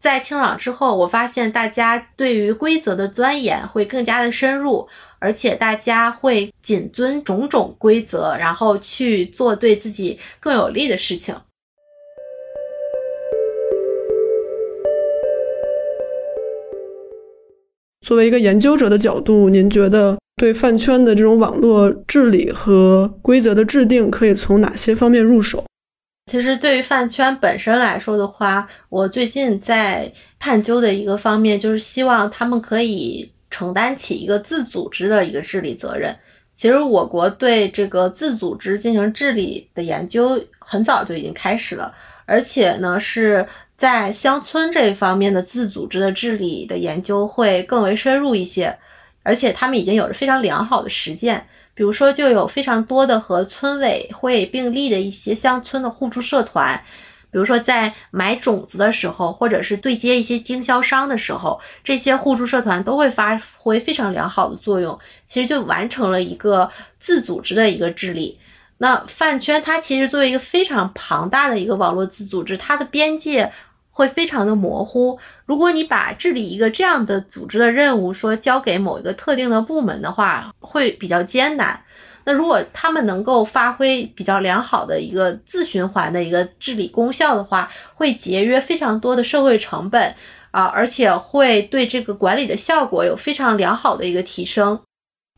在清朗之后，我发现大家对于规则的钻研会更加的深入，而且大家会谨遵种种规则，然后去做对自己更有利的事情。作为一个研究者的角度，您觉得对饭圈的这种网络治理和规则的制定，可以从哪些方面入手？其实，对于饭圈本身来说的话，我最近在探究的一个方面，就是希望他们可以承担起一个自组织的一个治理责任。其实，我国对这个自组织进行治理的研究很早就已经开始了，而且呢，是在乡村这一方面的自组织的治理的研究会更为深入一些，而且他们已经有着非常良好的实践。比如说，就有非常多的和村委会并立的一些乡村的互助社团，比如说在买种子的时候，或者是对接一些经销商的时候，这些互助社团都会发挥非常良好的作用。其实就完成了一个自组织的一个治理。那饭圈它其实作为一个非常庞大的一个网络自组织，它的边界。会非常的模糊。如果你把治理一个这样的组织的任务说交给某一个特定的部门的话，会比较艰难。那如果他们能够发挥比较良好的一个自循环的一个治理功效的话，会节约非常多的社会成本啊，而且会对这个管理的效果有非常良好的一个提升。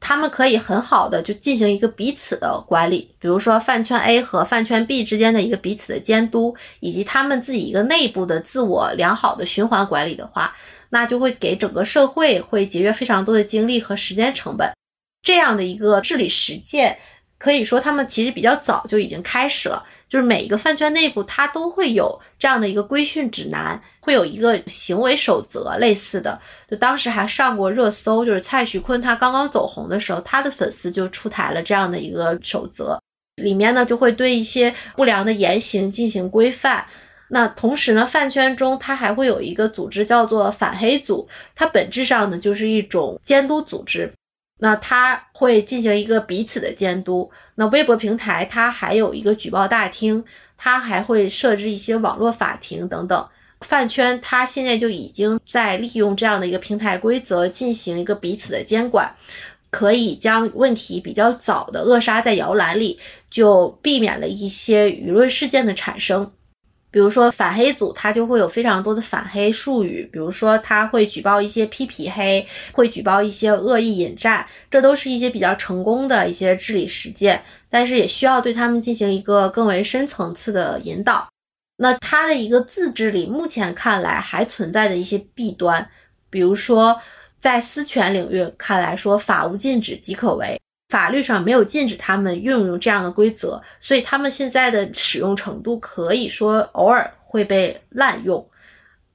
他们可以很好的就进行一个彼此的管理，比如说饭圈 A 和饭圈 B 之间的一个彼此的监督，以及他们自己一个内部的自我良好的循环管理的话，那就会给整个社会会节约非常多的精力和时间成本。这样的一个治理实践，可以说他们其实比较早就已经开始了。就是每一个饭圈内部，它都会有这样的一个规训指南，会有一个行为守则类似的。就当时还上过热搜，就是蔡徐坤他刚刚走红的时候，他的粉丝就出台了这样的一个守则，里面呢就会对一些不良的言行进行规范。那同时呢，饭圈中它还会有一个组织叫做反黑组，它本质上呢就是一种监督组织。那它会进行一个彼此的监督。那微博平台它还有一个举报大厅，它还会设置一些网络法庭等等。饭圈它现在就已经在利用这样的一个平台规则进行一个彼此的监管，可以将问题比较早的扼杀在摇篮里，就避免了一些舆论事件的产生。比如说反黑组，它就会有非常多的反黑术语，比如说他会举报一些批皮黑，会举报一些恶意引战，这都是一些比较成功的一些治理实践，但是也需要对他们进行一个更为深层次的引导。那它的一个自治里，目前看来还存在的一些弊端，比如说在私权领域看来说，法无禁止即可为。法律上没有禁止他们运用这样的规则，所以他们现在的使用程度可以说偶尔会被滥用。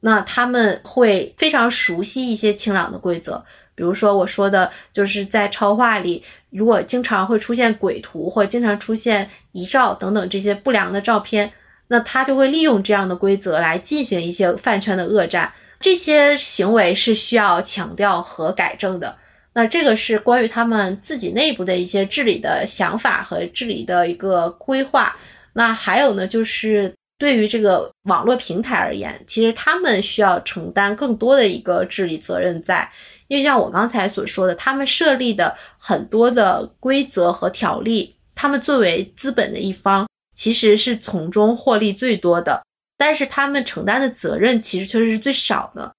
那他们会非常熟悉一些清朗的规则，比如说我说的就是在超话里，如果经常会出现鬼图或经常出现遗照等等这些不良的照片，那他就会利用这样的规则来进行一些饭圈的恶战。这些行为是需要强调和改正的。那这个是关于他们自己内部的一些治理的想法和治理的一个规划。那还有呢，就是对于这个网络平台而言，其实他们需要承担更多的一个治理责任在。因为像我刚才所说的，他们设立的很多的规则和条例，他们作为资本的一方，其实是从中获利最多的，但是他们承担的责任其实确实是最少的。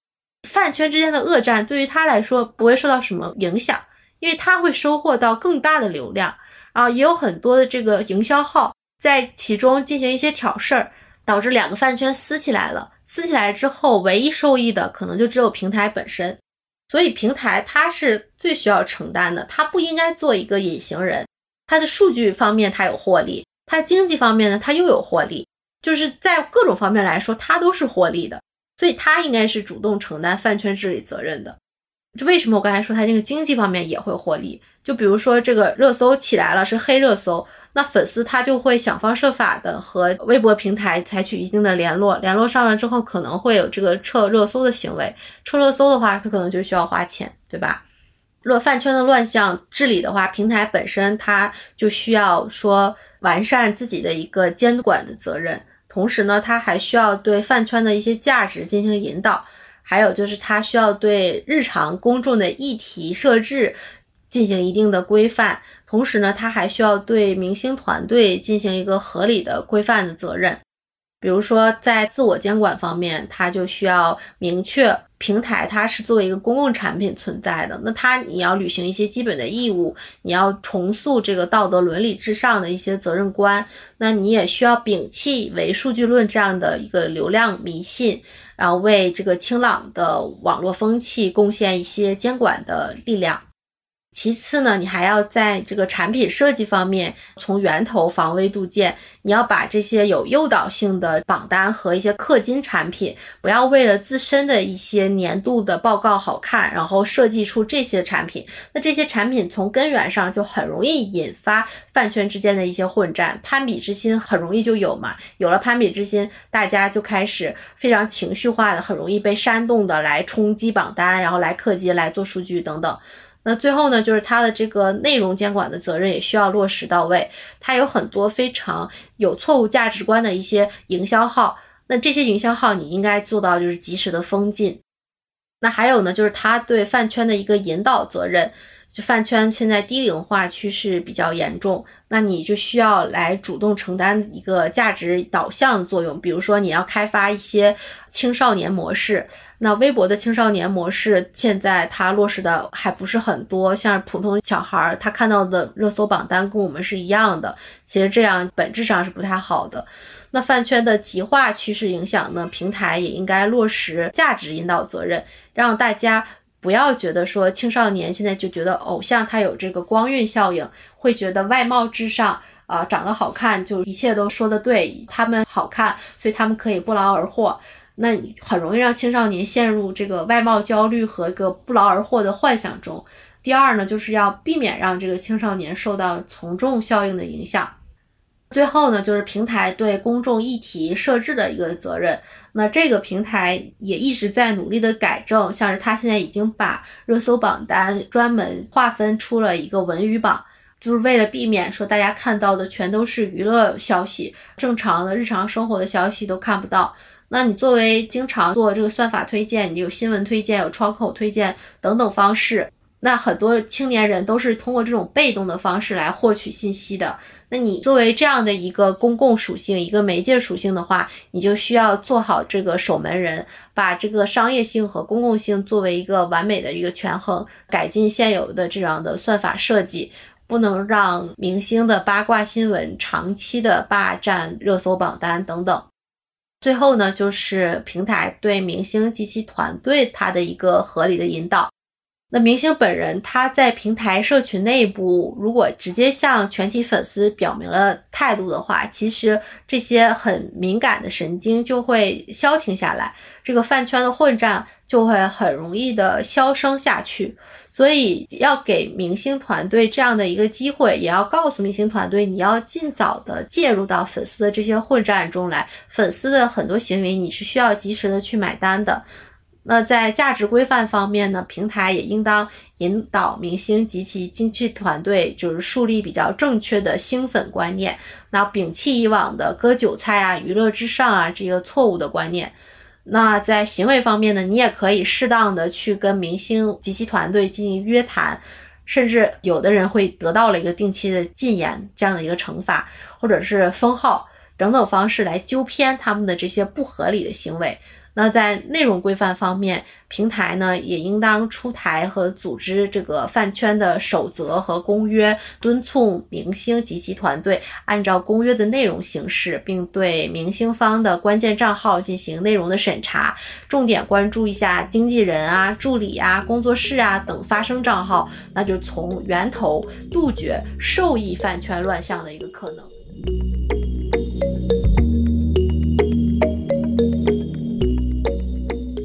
饭圈之间的恶战对于他来说不会受到什么影响，因为他会收获到更大的流量啊，也有很多的这个营销号在其中进行一些挑事儿，导致两个饭圈撕起来了。撕起来之后，唯一受益的可能就只有平台本身，所以平台它是最需要承担的，它不应该做一个隐形人。它的数据方面它有获利，它经济方面呢它又有获利，就是在各种方面来说它都是获利的。所以他应该是主动承担饭圈治理责任的。就为什么我刚才说他这个经济方面也会获利？就比如说这个热搜起来了是黑热搜，那粉丝他就会想方设法的和微博平台采取一定的联络，联络上了之后可能会有这个撤热搜的行为。撤热搜的话，他可能就需要花钱，对吧？若饭圈的乱象治理的话，平台本身它就需要说完善自己的一个监管的责任。同时呢，他还需要对饭圈的一些价值进行引导，还有就是他需要对日常公众的议题设置进行一定的规范，同时呢，他还需要对明星团队进行一个合理的规范的责任。比如说，在自我监管方面，它就需要明确平台它是作为一个公共产品存在的，那它你要履行一些基本的义务，你要重塑这个道德伦理至上的一些责任观，那你也需要摒弃唯数据论这样的一个流量迷信，然后为这个清朗的网络风气贡献一些监管的力量。其次呢，你还要在这个产品设计方面从源头防微杜渐。你要把这些有诱导性的榜单和一些氪金产品，不要为了自身的一些年度的报告好看，然后设计出这些产品。那这些产品从根源上就很容易引发饭圈之间的一些混战，攀比之心很容易就有嘛。有了攀比之心，大家就开始非常情绪化的，很容易被煽动的来冲击榜单，然后来氪金、来做数据等等。那最后呢，就是它的这个内容监管的责任也需要落实到位。它有很多非常有错误价值观的一些营销号，那这些营销号你应该做到就是及时的封禁。那还有呢，就是它对饭圈的一个引导责任。就饭圈现在低龄化趋势比较严重，那你就需要来主动承担一个价值导向作用。比如说，你要开发一些青少年模式。那微博的青少年模式现在它落实的还不是很多，像普通小孩儿他看到的热搜榜单跟我们是一样的，其实这样本质上是不太好的。那饭圈的极化趋势影响呢，平台也应该落实价值引导责任，让大家不要觉得说青少年现在就觉得偶像他有这个光晕效应，会觉得外貌至上啊，长得好看就一切都说的对，他们好看，所以他们可以不劳而获。那很容易让青少年陷入这个外貌焦虑和一个不劳而获的幻想中。第二呢，就是要避免让这个青少年受到从众效应的影响。最后呢，就是平台对公众议题设置的一个责任。那这个平台也一直在努力的改正，像是它现在已经把热搜榜单专门划分出了一个文娱榜，就是为了避免说大家看到的全都是娱乐消息，正常的日常生活的消息都看不到。那你作为经常做这个算法推荐，你有新闻推荐、有窗口推荐等等方式，那很多青年人都是通过这种被动的方式来获取信息的。那你作为这样的一个公共属性、一个媒介属性的话，你就需要做好这个守门人，把这个商业性和公共性作为一个完美的一个权衡，改进现有的这样的算法设计，不能让明星的八卦新闻长期的霸占热搜榜单等等。最后呢，就是平台对明星及其团队他的一个合理的引导。那明星本人他在平台社群内部，如果直接向全体粉丝表明了态度的话，其实这些很敏感的神经就会消停下来，这个饭圈的混战就会很容易的消声下去。所以要给明星团队这样的一个机会，也要告诉明星团队，你要尽早的介入到粉丝的这些混战中来。粉丝的很多行为，你是需要及时的去买单的。那在价值规范方面呢，平台也应当引导明星及其经纪团队，就是树立比较正确的星粉观念，那摒弃以往的割韭菜啊、娱乐至上啊这个错误的观念。那在行为方面呢，你也可以适当的去跟明星及其团队进行约谈，甚至有的人会得到了一个定期的禁言这样的一个惩罚，或者是封号等等方式来纠偏他们的这些不合理的行为。那在内容规范方面，平台呢也应当出台和组织这个饭圈的守则和公约，敦促明星及其团队按照公约的内容行事，并对明星方的关键账号进行内容的审查，重点关注一下经纪人啊、助理啊、工作室啊等发声账号，那就从源头杜绝受益饭圈乱象的一个可能。